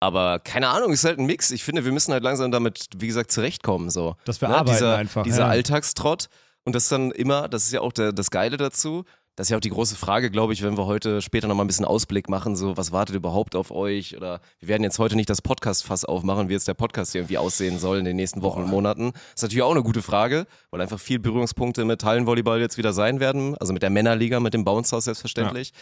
Aber keine Ahnung, ist halt ein Mix. Ich finde, wir müssen halt langsam damit, wie gesagt, zurechtkommen. So. Dass wir Ne? arbeiten dieser, einfach. Dieser. Alltagstrott. Und das dann immer, das ist ja auch der, das Geile dazu. Das ist ja auch die große Frage, glaube ich, wenn wir heute später nochmal ein bisschen Ausblick machen, so, was wartet überhaupt auf euch? Oder wir werden jetzt heute nicht das Podcast-Fass aufmachen, wie jetzt der Podcast hier irgendwie aussehen soll in den nächsten Wochen und Monaten. Das ist natürlich auch eine gute Frage, weil einfach viel Berührungspunkte mit Hallenvolleyball jetzt wieder sein werden. Also mit der Männerliga, mit dem Bounce House selbstverständlich.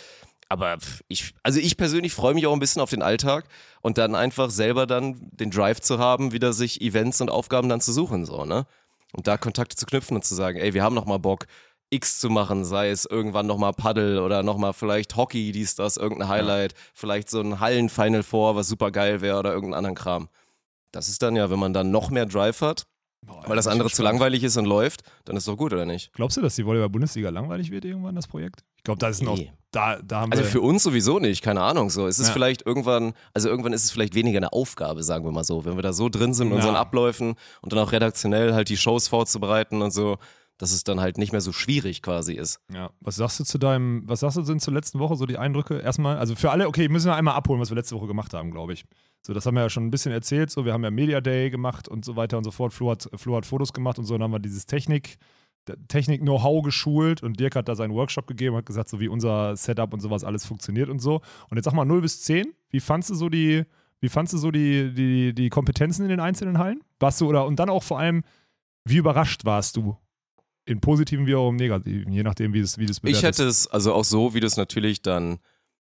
Aber pff, ich, also ich persönlich freue mich auch ein bisschen auf den Alltag und dann einfach selber dann den Drive zu haben, wieder sich Events und Aufgaben dann zu suchen, so, ne? Und da Kontakte zu knüpfen und zu sagen, ey, wir haben noch mal Bock, X zu machen, sei es irgendwann noch mal Paddel oder noch mal vielleicht Hockey, dies, das, irgendein Highlight, vielleicht so ein Hallen-Final Four, was super geil wäre oder irgendeinen anderen Kram. Das ist dann ja, wenn man dann noch mehr Drive hat, Boah, weil das andere zu langweilig ist und läuft, dann ist doch gut, oder nicht? Glaubst du, dass die Volleyball-Bundesliga langweilig wird irgendwann, das Projekt? Ich glaube, da ist noch, Nee. da, da haben Also für uns sowieso nicht, keine Ahnung. So, es ist Ja. vielleicht irgendwann, also irgendwann ist es vielleicht weniger eine Aufgabe, sagen wir mal so, wenn wir da so drin sind in Ja. unseren Abläufen und dann auch redaktionell halt die Shows vorzubereiten und so, dass es dann halt nicht mehr so schwierig quasi ist. ja. Was sagst du zu deinem, was sagst du denn zur letzten Woche, so die Eindrücke? Erstmal, also für alle, okay, müssen wir einmal abholen, was wir letzte Woche gemacht haben, glaube ich. So, das haben wir ja schon ein bisschen erzählt, so, wir haben ja Media Day gemacht und so weiter und so fort. Flo hat, Flo hat Fotos gemacht und so, dann haben wir dieses Technik, Technik-Know-how geschult und Dirk hat da seinen Workshop gegeben, hat gesagt, so wie unser Setup und sowas alles funktioniert und so. Und jetzt sag mal 0 bis 10, wie fandst du so die, wie fandst du so die, die, die Kompetenzen in den einzelnen Hallen? Warst du, oder und dann auch vor allem, wie überrascht warst du? In positiven wie auch im negativen, je nachdem, wie es wie du es Ich hätte es, also auch so, wie du es natürlich dann,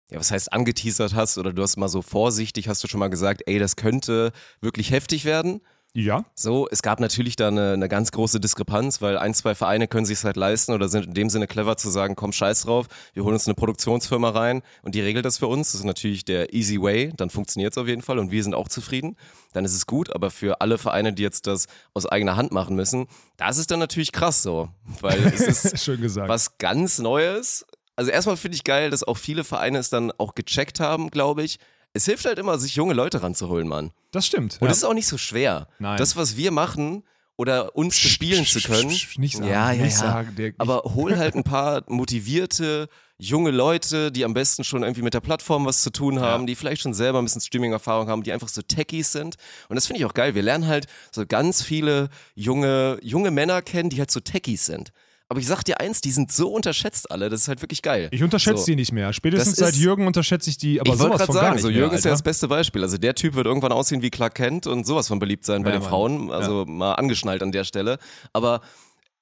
ja, was heißt angeteasert hast oder du hast mal so vorsichtig, hast du schon mal gesagt, ey, das könnte wirklich heftig werden. Ja, So, es gab natürlich da eine, eine ganz große Diskrepanz, weil ein, zwei Vereine können sich halt leisten oder sind in dem Sinne clever zu sagen, komm, scheiß drauf, wir holen uns eine Produktionsfirma rein und die regelt das für uns. Das ist natürlich der easy way, dann funktioniert es auf jeden Fall und wir sind auch zufrieden. Dann ist es gut, aber für alle Vereine, die jetzt das aus eigener Hand machen müssen, da ist es dann natürlich krass so, weil es ist schön gesagt. was ganz Neues. Also erstmal finde ich geil, dass auch viele Vereine es dann auch gecheckt haben, glaube ich. Es hilft halt immer, sich junge Leute ranzuholen, Mann. Das stimmt. Und ja. es ist auch nicht so schwer. Nein. Das, was wir machen oder uns Psch, bespielen psch, zu können. psch, nicht sagen, ja, ja, nicht ja. sagen, nicht. Aber hol halt ein paar motivierte junge Leute, die am besten schon irgendwie mit der Plattform was zu tun haben, die vielleicht schon selber ein bisschen Streaming-Erfahrung haben, die einfach so Techies sind. Und das finde ich auch geil. Wir lernen halt so ganz viele junge, junge Männer kennen, die halt so Techies sind. Aber ich sag dir eins, die sind so unterschätzt alle, das ist halt wirklich geil. Ich unterschätze so. die nicht mehr. Spätestens Das seit ist- Jürgen unterschätze ich die, aber ich wollte sowas gerade von gar sagen, nicht so mehr, Jürgen ist ja das beste Beispiel. Also der Typ wird irgendwann aussehen wie Clark Kent und sowas von beliebt sein bei Ja, den Mann. Frauen. Also mal angeschnallt an der Stelle. Aber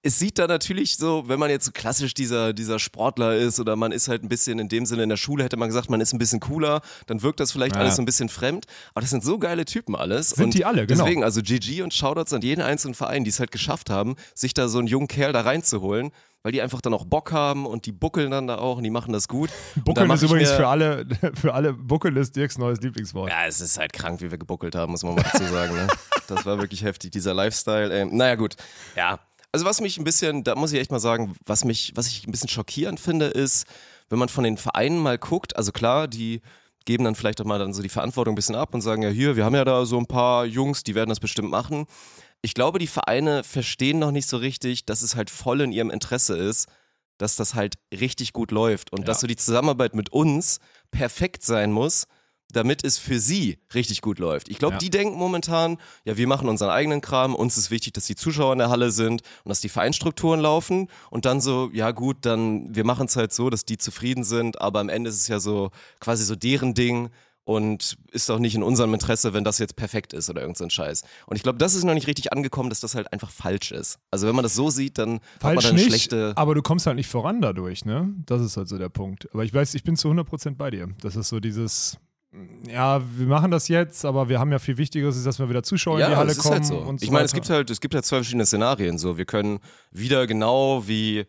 es sieht da natürlich so, wenn man jetzt so klassisch dieser, dieser Sportler ist oder man ist halt ein bisschen in dem Sinne in der Schule, hätte man gesagt, man ist ein bisschen cooler, dann wirkt das vielleicht Ja. alles so ein bisschen fremd. Aber das sind so geile Typen alles. Sind und die alle, genau. Deswegen, also GG und Shoutouts an jeden einzelnen Verein, die es halt geschafft haben, sich da so einen jungen Kerl da reinzuholen, weil die einfach dann auch Bock haben und die buckeln dann da auch und die machen das gut. Buckeln ist übrigens für alle, für alle Buckeln ist Dirks neues Lieblingswort. ja, es ist halt krank, wie wir gebuckelt haben, muss man mal dazu sagen. Ne? Das war wirklich heftig, dieser Lifestyle. Ähm, naja, gut. Ja. Also was mich ein bisschen, da muss ich echt mal sagen, was mich, was ich ein bisschen schockierend finde, ist, wenn man von den Vereinen mal guckt, also klar, die geben dann vielleicht auch mal dann so die Verantwortung ein bisschen ab und sagen, ja hier, wir haben ja da so ein paar Jungs, die werden das bestimmt machen. Ich glaube, die Vereine verstehen noch nicht so richtig, dass es halt voll in ihrem Interesse ist, dass das halt richtig gut läuft und dass so die Zusammenarbeit mit uns perfekt sein muss, damit es für sie richtig gut läuft. Ich glaube, Ja. die denken momentan, ja, wir machen unseren eigenen Kram, uns ist wichtig, dass die Zuschauer in der Halle sind und dass die Vereinsstrukturen laufen und dann so, ja gut, dann wir machen es halt so, dass die zufrieden sind, aber am Ende ist es ja so quasi so deren Ding und ist auch nicht in unserem Interesse, wenn das jetzt perfekt ist oder irgend so ein Scheiß. Und ich glaube, das ist noch nicht richtig angekommen, dass das halt einfach falsch ist. Also wenn man das so sieht, dann hat man Falsch dann eine nicht, schlechte aber du kommst halt nicht voran dadurch, ne? Das ist halt so der Punkt. Aber ich weiß, ich bin zu 100% bei dir. Das ist so dieses, ja, wir machen das jetzt, aber wir haben ja viel Wichtigeres, ist, dass wir wieder Zuschauer in die Halle ist kommen halt so. und so Ich meine, es gibt halt, es gibt halt zwei verschiedene Szenarien. So, wir können wieder genau wie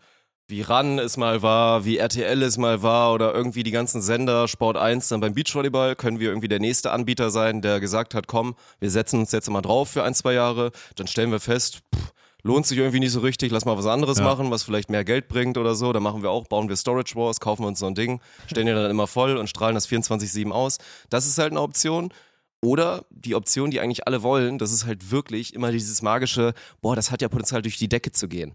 wie RAN es mal war, wie RTL es mal war oder irgendwie die ganzen Sender, Sport 1 dann beim Beachvolleyball, können wir irgendwie der nächste Anbieter sein, der gesagt hat, komm, wir setzen uns jetzt mal drauf für ein, zwei Jahre, dann stellen wir fest, pff, lohnt sich irgendwie nicht so richtig, lass mal was anderes Ja. machen, was vielleicht mehr Geld bringt oder so, dann machen wir auch, bauen wir Storage Wars, kaufen wir uns so ein Ding, stellen die dann immer voll und strahlen das 24-7 aus. Das ist halt eine Option. Oder die Option, die eigentlich alle wollen, das ist halt wirklich immer dieses magische, boah, das hat ja Potenzial durch die Decke zu gehen.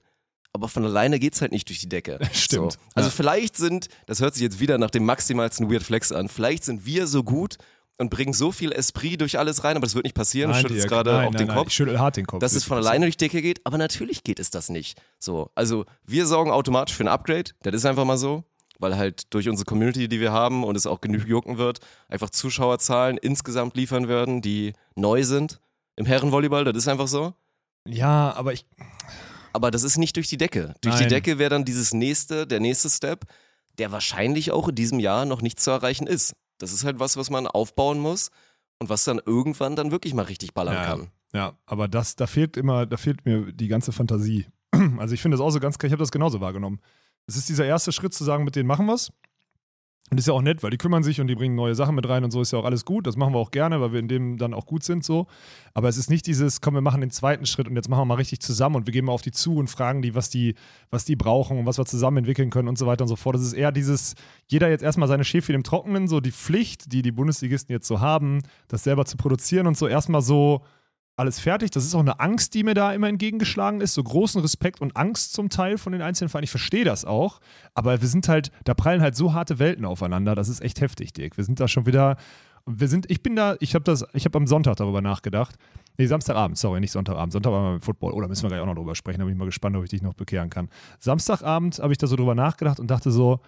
Aber von alleine geht's halt nicht durch die Decke. Stimmt. So. Also Ja. vielleicht sind, das hört sich jetzt wieder nach dem maximalsten Weird Flex an, vielleicht sind wir so gut und bringen so viel Esprit durch alles rein, aber das wird nicht passieren. Nein, schüttelst gerade auf nein, den nein, Kopf Ich schüttel hart den Kopf. dass es von alleine durch die Decke geht, aber natürlich geht es das nicht. So, also wir sorgen automatisch für ein Upgrade, das ist einfach mal so, weil halt durch unsere Community, die wir haben und es auch genug jucken wird, einfach Zuschauerzahlen insgesamt liefern werden, die neu sind im Herrenvolleyball, das ist einfach so. Ja, aber ich, Aber das ist nicht durch die Decke. Durch die. Decke wäre dann dieses nächste, der nächste Step, der wahrscheinlich auch in diesem Jahr noch nicht zu erreichen ist. Das ist halt was, was man aufbauen muss und was dann irgendwann dann wirklich mal richtig ballern Ja, kann. Ja, aber das, da fehlt immer, da fehlt mir die ganze Fantasie. Also ich finde das auch so ganz, ich habe das genauso wahrgenommen. Es ist dieser erste Schritt zu sagen, mit denen machen wir's. Und ist ja auch nett, weil die kümmern sich und die bringen neue Sachen mit rein und so ist ja auch alles gut. Das machen wir auch gerne, weil wir in dem dann auch gut sind so. Aber es ist nicht dieses, komm, wir machen den zweiten Schritt und jetzt machen wir mal richtig zusammen und wir gehen mal auf die zu und fragen die, was die, was die brauchen und was wir zusammen entwickeln können und so weiter und so fort. Das ist eher dieses, jeder jetzt erstmal seine Schäfchen im Trockenen, so die Pflicht, die die Bundesligisten jetzt so haben, das selber zu produzieren und so erstmal so alles fertig. Das ist auch eine Angst, die mir da immer entgegengeschlagen ist. So großen Respekt und Angst zum Teil von den einzelnen Vereinen. Ich verstehe das auch. Aber wir sind halt, da prallen halt so harte Welten aufeinander. Das ist echt heftig, Dirk. Wir sind da schon wieder. Wir sind, ich bin da, ich habe das, ich habe am Sonntag darüber nachgedacht. Nee, Samstagabend, sorry, nicht Sonntagabend. Sonntag waren wir beim Football. Oder müssen wir gleich auch noch drüber sprechen. Da bin ich mal gespannt, ob ich dich noch bekehren kann. Samstagabend habe ich da so drüber nachgedacht und dachte so,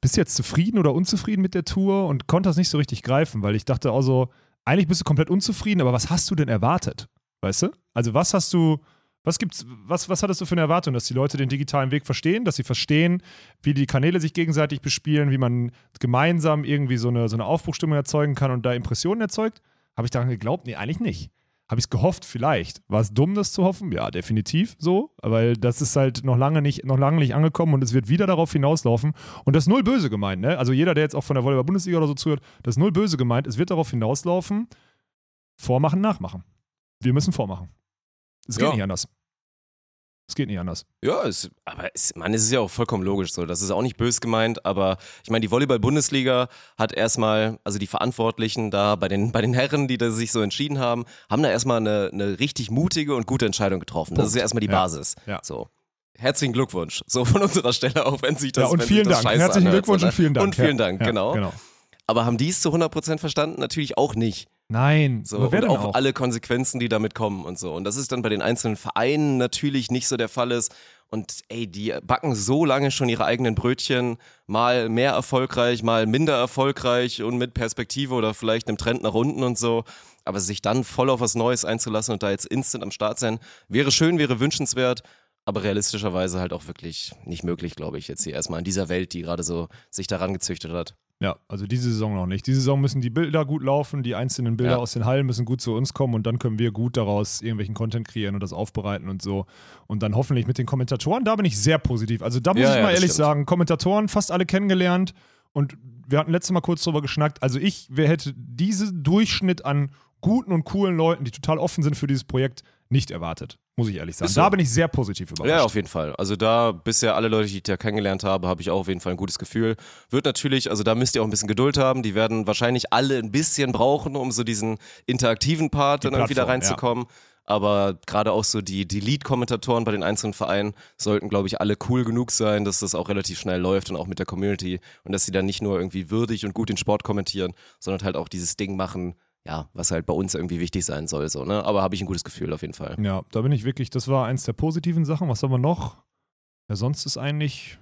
bist du jetzt zufrieden oder unzufrieden mit der Tour und konnte das nicht so richtig greifen, weil ich dachte auch so, eigentlich bist du komplett unzufrieden, aber was hast du denn erwartet? Weißt du? Also was hast du, was gibt's, was, was hattest du für eine Erwartung, dass die Leute den digitalen Weg verstehen, dass sie verstehen, wie die Kanäle sich gegenseitig bespielen, wie man gemeinsam irgendwie so eine, so eine Aufbruchstimmung erzeugen kann und da Impressionen erzeugt? Habe ich daran geglaubt? Nee, eigentlich nicht. Habe ich es gehofft? Vielleicht. War es dumm, das zu hoffen? Ja, definitiv so. Weil das ist halt noch lange nicht, noch lange nicht angekommen und es wird wieder darauf hinauslaufen. Und das ist null böse gemeint, ne? Also jeder, der jetzt auch von der Volleyball-Bundesliga oder so zuhört, das ist null böse gemeint. Es wird darauf hinauslaufen, vormachen, nachmachen. Wir müssen vormachen. Es geht Ja. nicht anders. Es geht nicht anders. Ja, es, aber es, man, es ist ja auch vollkommen logisch so. Das ist auch nicht bös gemeint, aber ich meine, die Volleyball-Bundesliga hat erstmal, also die Verantwortlichen da bei den, bei den Herren, die da sich so entschieden haben, haben da erstmal eine, eine richtig mutige und gute Entscheidung getroffen. Das Punkt. ist ja erstmal die Ja. Basis. Ja. So. Herzlichen Glückwunsch. So von unserer Stelle, auch wenn sich das ja, und vielen das Dank. Herzlichen anhört, Glückwunsch so, und ne? vielen Dank. Und vielen. Dank, ja, genau. genau. Aber haben die es zu 100% verstanden? Natürlich auch nicht. Nein, So, aber wer und auch, auch? alle Konsequenzen, die damit kommen und so. Und das ist dann bei den einzelnen Vereinen natürlich nicht so der Fall ist. Und ey, die backen so lange schon ihre eigenen Brötchen, mal mehr erfolgreich, mal minder erfolgreich und mit Perspektive oder vielleicht einem Trend nach unten und so. Aber sich dann voll auf was Neues einzulassen und da jetzt instant am Start sein, wäre schön, wäre wünschenswert, aber realistischerweise halt auch wirklich nicht möglich, glaube ich, jetzt hier erstmal in dieser Welt, die gerade so sich daran gezüchtet hat. Ja, also diese Saison noch nicht. Diese Saison müssen die Bilder gut laufen, die einzelnen Bilder Ja. aus den Hallen müssen gut zu uns kommen und dann können wir gut daraus irgendwelchen Content kreieren und das aufbereiten und so. Und dann hoffentlich mit den Kommentatoren, da bin ich sehr positiv. Also da muss Ja, ich ja, mal ehrlich stimmt. sagen, Kommentatoren fast alle kennengelernt und wir hatten letztes Mal kurz drüber geschnackt. Also ich, wer hätte diesen Durchschnitt an guten und coolen Leuten, die total offen sind für dieses Projekt, nicht erwartet, muss ich ehrlich sagen. So. Da bin ich sehr positiv überrascht. Ja, auf jeden Fall. Also da bisher alle Leute, die ich da kennengelernt habe, habe ich auch auf jeden Fall ein gutes Gefühl. Wird natürlich, also da müsst ihr auch ein bisschen Geduld haben. Die werden wahrscheinlich alle ein bisschen brauchen, um so diesen interaktiven Part Die dann irgendwie da reinzukommen. Aber gerade auch so die, die Lead-Kommentatoren bei den einzelnen Vereinen sollten, glaube ich, alle cool genug sein, dass das auch relativ schnell läuft und auch mit der Community. Und dass sie dann nicht nur irgendwie würdig und gut den Sport kommentieren, sondern halt auch dieses Ding machen, ja, was halt bei uns irgendwie wichtig sein soll. So, ne? Aber habe ich ein gutes Gefühl auf jeden Fall. Ja, da bin ich wirklich, das war eins der positiven Sachen. Was haben wir noch? Ja, sonst ist eigentlich.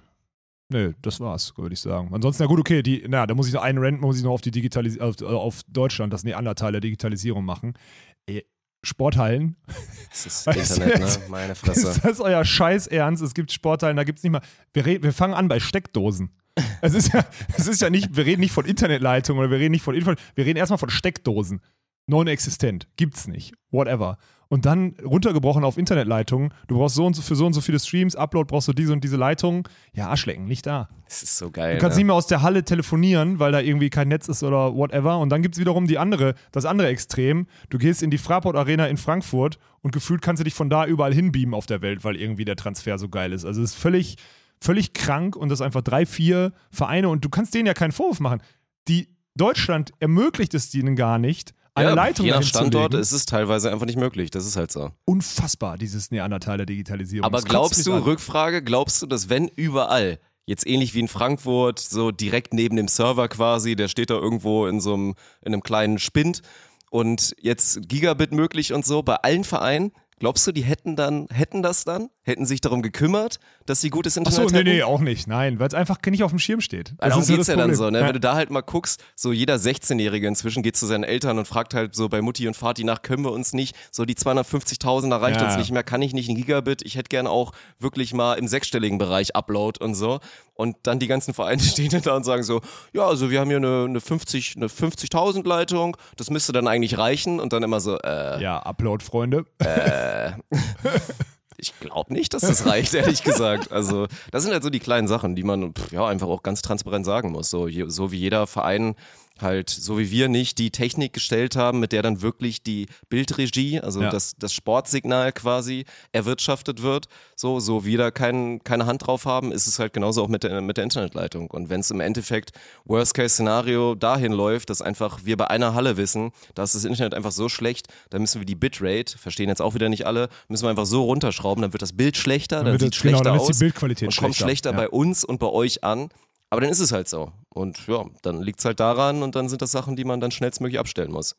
Nö, das war's, würde ich sagen. Ansonsten, na gut, okay, die, na, da muss ich noch einen Rent, muss ich noch auf die Digitalis auf, auf Deutschland, das Neandertal der Digitalisierung machen. Sporthallen. Das ist Weißt du, Internet, jetzt- ne? Meine Ist Fresse. das euer Scheiß Ernst? Es gibt Sporthallen, da gibt es nicht mal. Wir, re- wir fangen an bei Steckdosen. Es ist ja, es ist ja nicht, wir reden nicht von Internetleitungen oder wir reden nicht von Info, wir reden erstmal von Steckdosen. Non-existent. Gibt's nicht. Whatever. Und dann runtergebrochen auf Internetleitungen. Du brauchst so und so für so und so viele Streams, Upload brauchst du diese und diese Leitungen. Ja, Arschlecken, nicht da. Das ist so geil. Du kannst ne? nicht mehr aus der Halle telefonieren, weil da irgendwie kein Netz ist oder whatever. Und dann gibt es wiederum die andere, das andere Extrem. Du gehst in die Fraport Arena in Frankfurt und gefühlt kannst du dich von da überall hinbeamen auf der Welt, weil irgendwie der Transfer so geil ist. Also es ist völlig, völlig krank und das einfach drei, vier Vereine und du kannst denen ja keinen Vorwurf machen. Die Deutschland ermöglicht es denen gar nicht, eine ja, Leitung je nach Standort ist es teilweise einfach nicht möglich. Das ist halt so. unfassbar, dieses Neandertal der Digitalisierung. Aber Das glaubst du. Rückfrage, glaubst du, dass wenn überall, jetzt ähnlich wie in Frankfurt, so direkt neben dem Server quasi, der steht da irgendwo in so einem, in einem kleinen Spind und jetzt Gigabit möglich und so, bei allen Vereinen, glaubst du, die hätten dann, hätten das dann? Hätten sich darum gekümmert, dass sie gutes Internet Achso, nee, hätten? nee, auch nicht. Nein, weil es einfach nicht auf dem Schirm steht. Darum ist so geht's das ja dann so, ne? Ja. Wenn du da halt mal guckst, so jeder 16-Jährige inzwischen geht zu seinen Eltern und fragt halt so bei Mutti und Vati nach, können wir uns nicht, so die 250.000, da reicht Ja. uns nicht mehr, kann ich nicht ein Gigabit, ich hätte gern auch wirklich mal im sechsstelligen Bereich Upload und so. Und dann die ganzen Vereine stehen da und sagen so, ja, also wir haben hier eine, eine 50, eine 50.000 Leitung, das müsste dann eigentlich reichen und dann immer so, äh, Ja, Upload, Freunde. Ich glaube nicht, dass das reicht, ehrlich gesagt. Also, das sind halt so die kleinen Sachen, die man pff, ja einfach auch ganz transparent sagen muss. So, so wie jeder Verein halt, so wie wir nicht die Technik gestellt haben, mit der dann wirklich die Bildregie, also Ja. das, das Sportsignal quasi erwirtschaftet wird, so, so wie da kein, keine Hand drauf haben, ist es halt genauso auch mit der, mit der Internetleitung. Und wenn es im Endeffekt Worst-Case-Szenario dahin läuft, dass einfach wir bei einer Halle wissen, da ist das Internet einfach so schlecht, dann müssen wir die Bitrate, verstehen jetzt auch wieder nicht alle, müssen wir einfach so runterschrauben, dann wird das Bild schlechter, dann, wird sieht das- genau, schlechter dann ist die aus Bildqualität und kommt schlechter. schlechter Ja. bei uns und bei euch an. Aber dann ist es halt so. Und ja, dann liegt es halt daran und dann sind das Sachen, die man dann schnellstmöglich abstellen muss.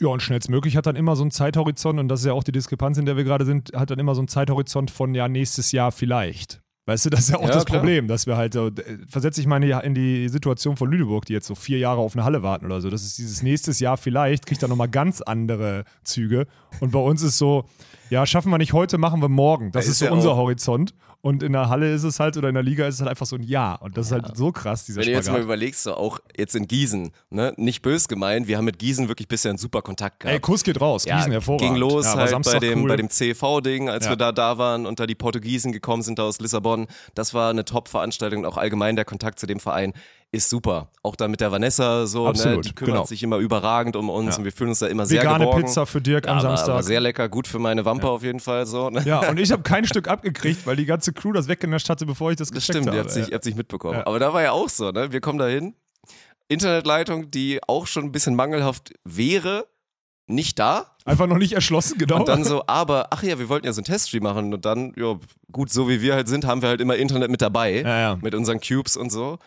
Ja, und schnellstmöglich hat dann immer so einen Zeithorizont, und das ist ja auch die Diskrepanz, in der wir gerade sind, hat dann immer so einen Zeithorizont von ja, nächstes Jahr vielleicht. Weißt du, das ist ja auch Ja, das klar. Problem, dass wir halt, so, versetze ich meine in die Situation von Lüneburg, die jetzt so vier Jahre auf eine Halle warten oder so. Das ist dieses nächstes Jahr vielleicht, kriegt dann nochmal ganz andere Züge. Und bei uns ist so, ja, schaffen wir nicht heute, machen wir morgen. Das Da ist ist so ja unser Horizont. Und in der Halle ist es halt, oder in der Liga ist es halt einfach so ein Ja. Und das ist halt so krass, dieser Wenn du jetzt mal Spagat. überlegst, so auch jetzt in Gießen, ne, nicht bös gemeint, wir haben mit Gießen wirklich bisher einen super Kontakt gehabt. Ey, Kuss geht raus, Gießen hervorragend. ging los ja, halt bei dem, cool. bei dem CV-Ding, als Ja. wir da da waren und da die Portugiesen gekommen sind da aus Lissabon. Das war eine Top-Veranstaltung und auch allgemein der Kontakt zu dem Verein ist super. Auch da mit der Vanessa so, ne, Absolut, die kümmert genau. sich immer überragend um uns Ja. und wir fühlen uns da immer sehr Vegane geborgen. Pizza für Dirk am Ja, aber, Samstag. aber sehr lecker, gut für meine Wampe auf jeden Fall so. Ne? Ja, und ich habe kein Stück abgekriegt, weil die ganze Crew das weggenascht hatte, bevor ich das gecheckt stimmt, habe. ihr habt sich, ihr habt sich mitbekommen. Ja. Aber da war ja auch so, ne? Wir kommen da hin. Internetleitung, die auch schon ein bisschen mangelhaft wäre, nicht da. Einfach noch nicht erschlossen, genau. Und dann so, aber, ach ja, wir wollten ja so einen Teststream machen. Und dann, ja, gut, so wie wir halt sind, haben wir halt immer Internet mit dabei. Ja, ja. Mit unseren Cubes und so.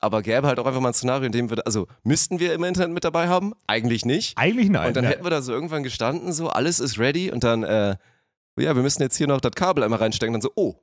Aber gäbe halt auch einfach mal ein Szenario, in dem wir, also müssten wir immer Internet mit dabei haben? Eigentlich nicht. Eigentlich nein. Und dann ja. hätten wir da so irgendwann gestanden, so, alles ist ready und dann, äh, ja, wir müssen jetzt hier noch das Kabel einmal reinstecken. Dann so, oh,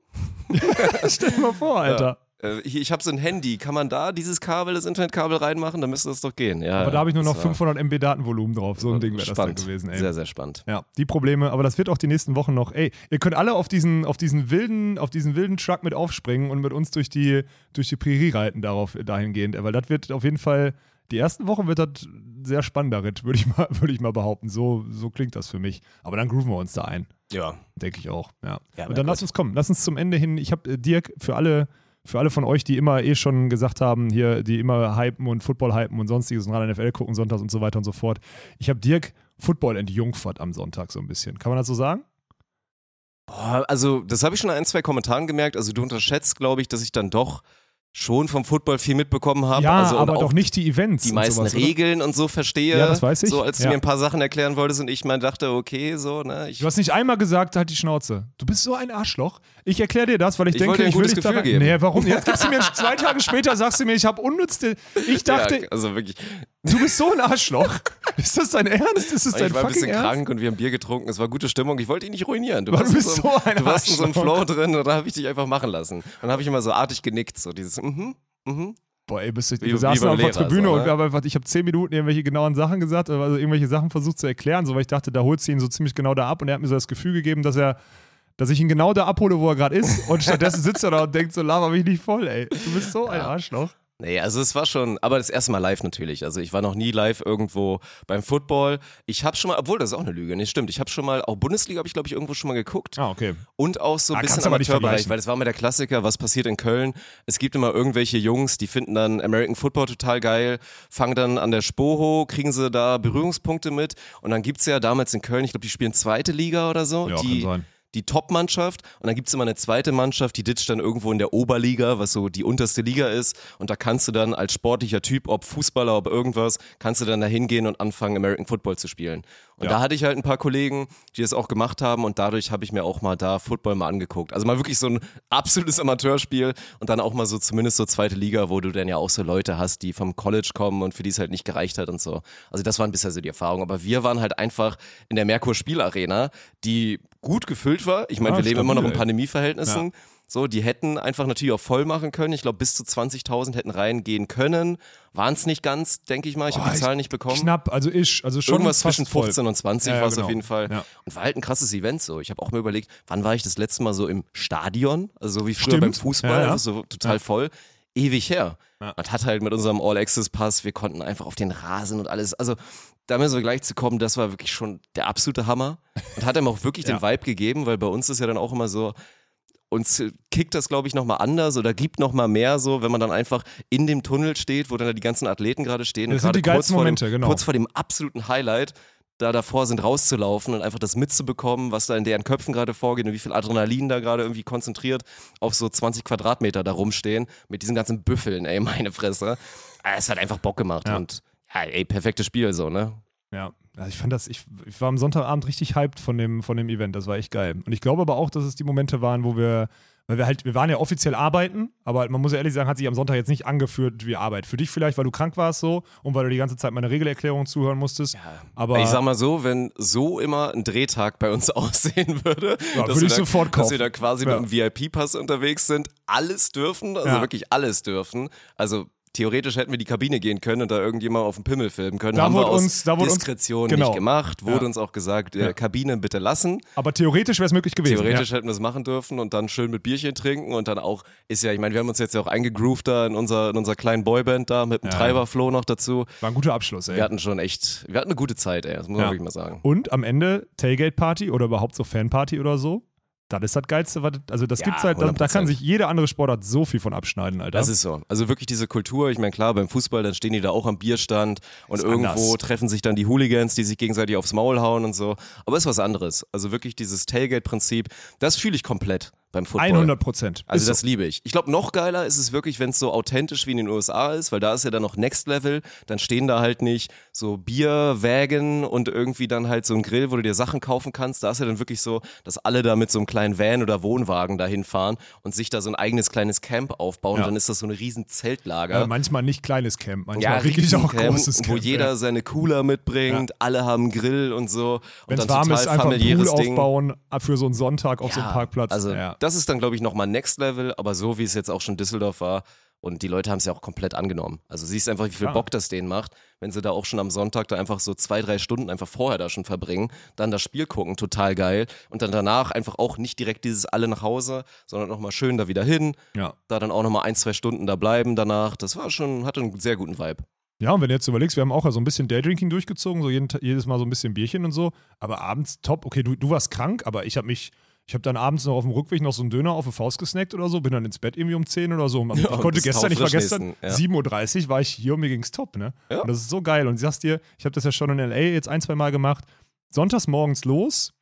Stell dir mal vor, Alter. Äh, ich, ich habe so ein Handy, kann man da dieses Kabel, das Internetkabel reinmachen? Dann müsste das doch gehen. Ja, Aber da habe ich nur noch das war 500 MB Datenvolumen drauf. So ein Ding wäre das dann gewesen, ey. Sehr, sehr spannend. Ja, die Probleme, aber das wird auch die nächsten Wochen noch. Ey, ihr könnt alle auf diesen, auf diesen wilden, auf diesen wilden Truck mit aufspringen und mit uns durch die, durch die Prärie reiten darauf, dahingehend. Weil das wird auf jeden Fall, die ersten Wochen wird das sehr spannender Ritt, würde ich mal, würde ich mal behaupten. So, so klingt das für mich. Aber dann grooven wir uns da ein. Ja. Denke ich auch, ja. Ja, und dann lass Gott. uns kommen. Lass uns zum Ende hin. Ich habe äh, Dirk für alle, für alle von euch, die immer eh schon gesagt haben, hier, die immer hypen und Football hypen und sonstiges und gerade NFL gucken sonntags und so weiter und so fort. Ich habe Dirk Football entjungfert am Sonntag so ein bisschen. Kann man das so sagen? Also, das habe ich schon in ein, zwei Kommentaren gemerkt. Also, du unterschätzt, glaube ich, dass ich dann doch schon vom Football viel mitbekommen habe. Ja, also, und aber auch doch nicht die Events. die und meisten sowas, oder? Regeln und so verstehe. Ja, das weiß ich. So, als du Ja. mir ein paar Sachen erklären wolltest und ich mal dachte, okay, so, ne, ich Du hast nicht einmal gesagt, halt die Schnauze. Du bist so ein Arschloch. Ich erkläre dir das, weil ich, Ich denke, ich will dich da Gefühl rein- geben. Nee, warum? Jetzt gibst du mir zwei Tage später, sagst du mir, ich habe unnützte. Ich dachte, ja, also wirklich, du bist so ein Arschloch. Ist das dein Ernst? Ist das dein ich war ein bisschen Ernst? krank und wir haben Bier getrunken. Es war gute Stimmung. Ich wollte ihn nicht ruinieren. Du, warst du bist so, ein du warst in so einem. Flow drin und da habe ich dich einfach machen lassen. Dann habe ich immer so artig genickt, so dieses, mhm, mhm. Boah, ey, bist du, Wie- wir saßen auf der Tribüne so, und ne? wir haben einfach, ich habe zehn Minuten irgendwelche genauen Sachen gesagt, also irgendwelche Sachen versucht zu erklären, so weil ich dachte, da holst du ihn so ziemlich genau da ab und er hat mir so das Gefühl gegeben, dass er, dass ich ihn genau da abhole, wo er gerade ist und stattdessen sitzt er da und denkt so, laber mich nicht voll, ey. Du bist so ein Arschloch. Nee, also es war schon, aber das erste Mal live natürlich. Also ich war noch nie live irgendwo beim Football. Ich habe schon mal, obwohl das ist auch eine Lüge, nee, stimmt. Ich habe schon mal, auch Bundesliga habe ich glaube ich irgendwo schon mal geguckt. Ah, okay. Und auch so ein Ah, bisschen nicht Amateurbereich, weil das war immer der Klassiker, was passiert in Köln. Es gibt immer irgendwelche Jungs, die finden dann American Football total geil, fangen dann an der Spoho, kriegen sie da Berührungspunkte mit. Und dann gibt's ja damals in Köln, ich glaube, die spielen zweite Liga oder so. Ja, die, kann sein. Die Top-Mannschaft und dann gibt's immer eine zweite Mannschaft, die ditcht dann irgendwo in der Oberliga, was so die unterste Liga ist und da kannst du dann als sportlicher Typ, ob Fußballer, ob irgendwas, kannst du dann da hingehen und anfangen American Football zu spielen. Und Ja. da hatte ich halt ein paar Kollegen, die das auch gemacht haben und dadurch habe ich mir auch mal da Football mal angeguckt. Also mal wirklich so ein absolutes Amateurspiel und dann auch mal so zumindest so zweite Liga, wo du dann ja auch so Leute hast, die vom College kommen und für die es halt nicht gereicht hat und so. Also das waren bisher so die Erfahrungen. Aber wir waren halt einfach in der Merkur Spielarena, die gut gefüllt war. Ich meine, Ja, wir leben immer noch in ey. Pandemieverhältnissen. So, die hätten einfach natürlich auch voll machen können. Ich glaube, bis zu 20.000 hätten reingehen können. Waren es nicht ganz, denke ich mal. Ich habe die Zahlen nicht bekommen. Knapp, also ich, also schon Irgendwas zwischen voll. 15 und 20 Ja, ja, war es genau. auf jeden Fall. Ja. Und war halt ein krasses Event so. Ich habe auch mir überlegt, wann war ich das letzte Mal so im Stadion? Also so wie früher Stimmt. beim Fußball, Ja, ja. so total voll. Ewig her. Ja. Man hat halt mit unserem All-Access-Pass, wir konnten einfach auf den Rasen und alles. Also da müssen wir gleich zu kommen, das war wirklich schon der absolute Hammer. Und hat einem auch wirklich Ja. den Vibe gegeben, weil bei uns ist ja dann auch immer so, uns kickt das, glaube ich, nochmal anders oder gibt nochmal mehr so, wenn man dann einfach in dem Tunnel steht, wo dann da die ganzen Athleten gerade stehen. Das und sind gerade die geilsten Momente, dem, genau. Kurz vor dem absoluten Highlight, da davor sind, rauszulaufen und einfach das mitzubekommen, was da in deren Köpfen gerade vorgeht und wie viel Adrenalin da gerade irgendwie konzentriert auf so 20 Quadratmeter da rumstehen mit diesen ganzen Büffeln, ey, meine Fresse. Ah, Es hat einfach Bock gemacht Ja. und ja, ey, perfektes Spiel so, ne? Ja, also ich fand das, ich, ich war am Sonntagabend richtig hyped von dem, von dem Event, das war echt geil. Und ich glaube aber auch, dass es die Momente waren, wo wir, weil wir halt, wir waren ja offiziell arbeiten, aber man muss ja ehrlich sagen, hat sich am Sonntag jetzt nicht angeführt wie Arbeit. Für dich vielleicht, weil du krank warst so und weil du die ganze Zeit meine Regelerklärung zuhören musstest. aber ich sag mal so, wenn so immer ein Drehtag bei uns aussehen würde, Ja, dass, würde wir ich da, sofort dass kaufen. wir da quasi Ja. mit dem VIP-Pass unterwegs sind, alles dürfen, also Ja. wirklich alles dürfen. Also theoretisch hätten wir die Kabine gehen können und da irgendjemand auf dem Pimmel filmen können. Da Haben wir wurde aus uns- da wurde uns- Diskretion genau. nicht gemacht. Wurde Ja. uns auch gesagt, äh, Ja. Kabine bitte lassen. aber theoretisch wäre es möglich gewesen. Theoretisch ja. hätten wir es machen dürfen und dann schön mit Bierchen trinken und dann auch, ist ja, ich meine, wir haben uns jetzt ja auch eingegroovt da in unser, in unserer kleinen Boyband da mit dem. Treiberflow noch dazu. War ein guter Abschluss, ey. Wir hatten schon echt, wir hatten eine gute Zeit, ey, das muss man wirklich mal sagen. Und am Ende Tailgate-Party oder überhaupt so Fanparty oder so. Das ist das Geilste, was, also das Ja, gibt's halt, da, da 100%. kann sich jede andere Sportart so viel von abschneiden, Alter. Das ist so. Also wirklich diese Kultur. Ich meine, klar, beim Fußball, dann stehen die da auch am Bierstand und Ist irgendwo anders. treffen sich dann die Hooligans, die sich gegenseitig aufs Maul hauen und so. Aber ist was anderes. Also wirklich dieses Tailgate-Prinzip, das fühle ich komplett beim Football. 100 Prozent. Also das liebe ich. Ich glaube, noch geiler ist es wirklich, wenn es so authentisch wie in den USA ist, weil da ist ja dann noch Next Level. Dann stehen da halt nicht so Bierwägen und irgendwie dann halt so ein Grill, wo du dir Sachen kaufen kannst. Da ist ja dann wirklich so, dass alle da mit so einem kleinen Van oder Wohnwagen dahin fahren und sich da so ein eigenes kleines Camp aufbauen. Ja. Und dann ist das so ein riesen Zeltlager. Äh, manchmal nicht kleines Camp, manchmal ja, wirklich auch Riesencamp, großes Camp. wo jeder ja. seine Cooler mitbringt, alle haben Grill und so. Und Wenn es dann warm ist, einfach einen Pool Ding. aufbauen für so einen Sonntag auf so einem Ja, Parkplatz. Also ja. Das ist dann, glaube ich, nochmal Next Level, aber so wie es jetzt auch schon Düsseldorf war. Und die Leute haben es ja auch komplett angenommen. Also siehst einfach, wie viel Klar. Bock das denen macht, wenn sie da auch schon am Sonntag da einfach so zwei, drei Stunden einfach vorher da schon verbringen, dann das Spiel gucken, total geil. Und dann danach einfach auch nicht direkt dieses alle nach Hause, sondern nochmal schön da wieder hin, ja. da dann auch nochmal ein, zwei Stunden da bleiben danach. Das war schon, hatte einen sehr guten Vibe. Ja, und wenn du jetzt überlegst, wir haben auch so ein bisschen Daydrinking durchgezogen, so jeden, jedes Mal so ein bisschen Bierchen und so, aber abends top. Okay, du, du warst krank, aber ich habe mich, ich habe dann abends noch auf dem Rückweg noch so einen Döner auf die Faust gesnackt oder so, bin dann ins Bett irgendwie um 10 oder so. ich und konnte gestern, ich war gestern, ja. 7.30 Uhr war ich hier und mir ging's top, ne? Ja. Und das ist so geil. Und ich sag's dir, ich habe das ja schon in L.A. jetzt ein, zwei Mal gemacht, sonntags morgens los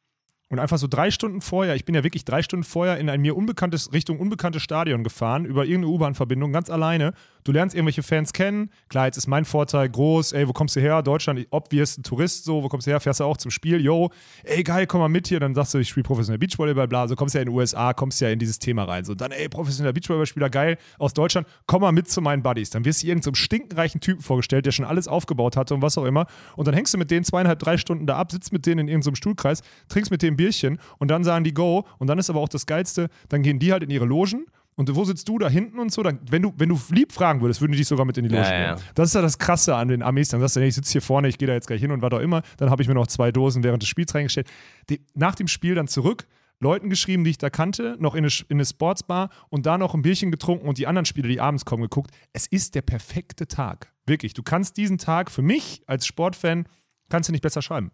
und einfach so drei Stunden vorher, ich bin ja wirklich drei Stunden vorher in ein mir unbekanntes, Richtung unbekanntes Stadion gefahren, über irgendeine U-Bahn-Verbindung, ganz alleine. Du lernst irgendwelche Fans kennen. Klar, jetzt ist mein Vorteil groß. Ey, wo kommst du her? Deutschland, obvious, ein Tourist, so, wo kommst du her? Fährst du auch zum Spiel? Yo, ey, geil, komm mal mit hier. Dann sagst du, ich spiele professionell Beachvolleyball, bla. So kommst du ja in den USA, kommst ja in dieses Thema rein. So, dann, ey, professioneller Beachvolleyballspieler, geil, aus Deutschland, komm mal mit zu meinen Buddies. Dann wirst du irgendeinem so stinkenreichen Typen vorgestellt, der schon alles aufgebaut hatte und was auch immer. Und dann hängst du mit denen zweieinhalb, drei Stunden da ab, sitzt mit denen in irgendeinem so Stuhlkreis, trinkst mit denen Bierchen und dann sagen die Go. Und dann ist aber auch das Geilste, dann gehen die halt in ihre Logen. Und wo sitzt du da hinten und so? Dann, wenn, du, wenn du lieb fragen würdest, würden die dich sogar mit in die Loge Ja, nehmen. ja. Das ist ja das Krasse an den Armees. Dann sagst du, nee, ich sitze hier vorne, ich gehe da jetzt gleich hin und was auch immer. Dann habe ich mir noch zwei Dosen während des Spiels reingestellt. Die, nach dem Spiel dann zurück, Leuten geschrieben, die ich da kannte, noch in eine, in eine Sportsbar und da noch ein Bierchen getrunken und die anderen Spieler, die abends kommen, geguckt. Es ist der perfekte Tag. Wirklich. Du kannst diesen Tag für mich als Sportfan, kannst du nicht besser schreiben.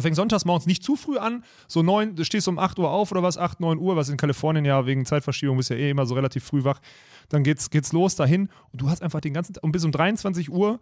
Fängst sonntags morgens nicht zu früh an, so neun, du stehst um 8 Uhr auf oder was, 8, 9 Uhr, was in Kalifornien ja wegen Zeitverschiebung bist ja eh immer so relativ früh wach. Dann geht's, geht's los dahin und du hast einfach den ganzen Tag, und bis um 23 Uhr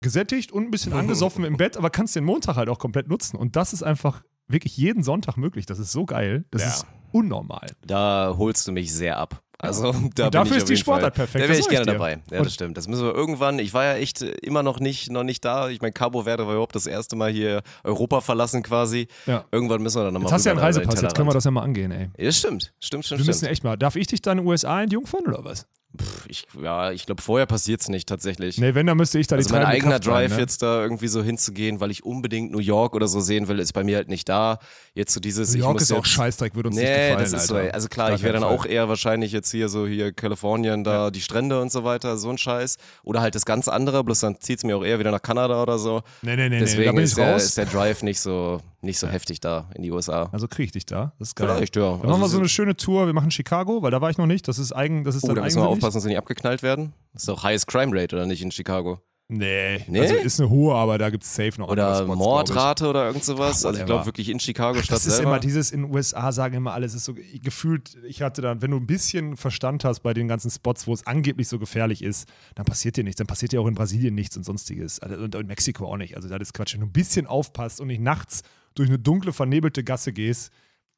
gesättigt und ein bisschen angesoffen im Bett, aber kannst den Montag halt auch komplett nutzen. Und das ist einfach wirklich jeden Sonntag möglich. Das ist so geil. Das Ja. ist unnormal. Da holst du mich sehr ab. Also da Und dafür ist die Sportart Fall, perfekt, Da wäre ich gerne dir. dabei. Ja, Und- das stimmt. Das müssen wir irgendwann. Ich war ja echt immer noch nicht, noch nicht da. Ich meine, Cabo Verde war überhaupt das erste Mal hier Europa verlassen quasi. Ja. Irgendwann müssen wir dann nochmal Jetzt hast du ja einen Reisepass, jetzt können wir das ja mal angehen, ey. Ja, stimmt. Stimmt, stimmt, Wir müssen stimmt. echt mal. Darf ich dich dann in den USA entjungfern oder was? Pff, Ich, ja, ich glaube, vorher passiert es nicht tatsächlich. Nee, wenn, dann müsste ich da Also die mein eigener Kraft Drive ne? jetzt da irgendwie so hinzugehen, weil ich unbedingt New York oder so sehen will, ist bei mir halt nicht da. Jetzt so dieses, New York ist auch Scheißdreck, würde uns Nee, nicht gefallen, das ist so, also klar, Gar ich wäre dann Fall. auch eher wahrscheinlich jetzt hier so hier Kalifornien, da die Strände und so weiter, so ein Scheiß. Oder halt das ganz andere, bloß dann zieht es mir auch eher wieder nach Kanada oder so. Nee, nee, nee, nee, Deswegen da bin ich ist, der, ist der Drive nicht so, nicht so heftig da in die USA. Also kriege ich dich da. Das ist geil. Vielleicht, ja. Dann Also machen wir so- so eine schöne Tour. Wir machen Chicago, weil da war ich noch nicht. Das ist eigen, das ist Oh, dann da eigenwillig. Aufpassen, dass wir nicht abgeknallt werden. Das ist doch Highest Crime Rate, oder nicht, in Chicago? Nee. Nee? Also ist eine hohe, aber da gibt es safe noch Oder Spots, Mordrate oder irgend sowas. Ach, also ich glaube wirklich in Chicago statt Das ist selber. immer dieses, in den USA sagen immer alles ist so gefühlt, ich hatte dann, wenn du ein bisschen Verstand hast bei den ganzen Spots, wo es angeblich so gefährlich ist, dann passiert dir nichts. Dann passiert dir auch in Brasilien nichts und sonstiges. Also, Und in Mexiko auch nicht. Also das ist Quatsch. Wenn du ein bisschen aufpasst und nicht nachts durch eine dunkle, vernebelte Gasse gehst,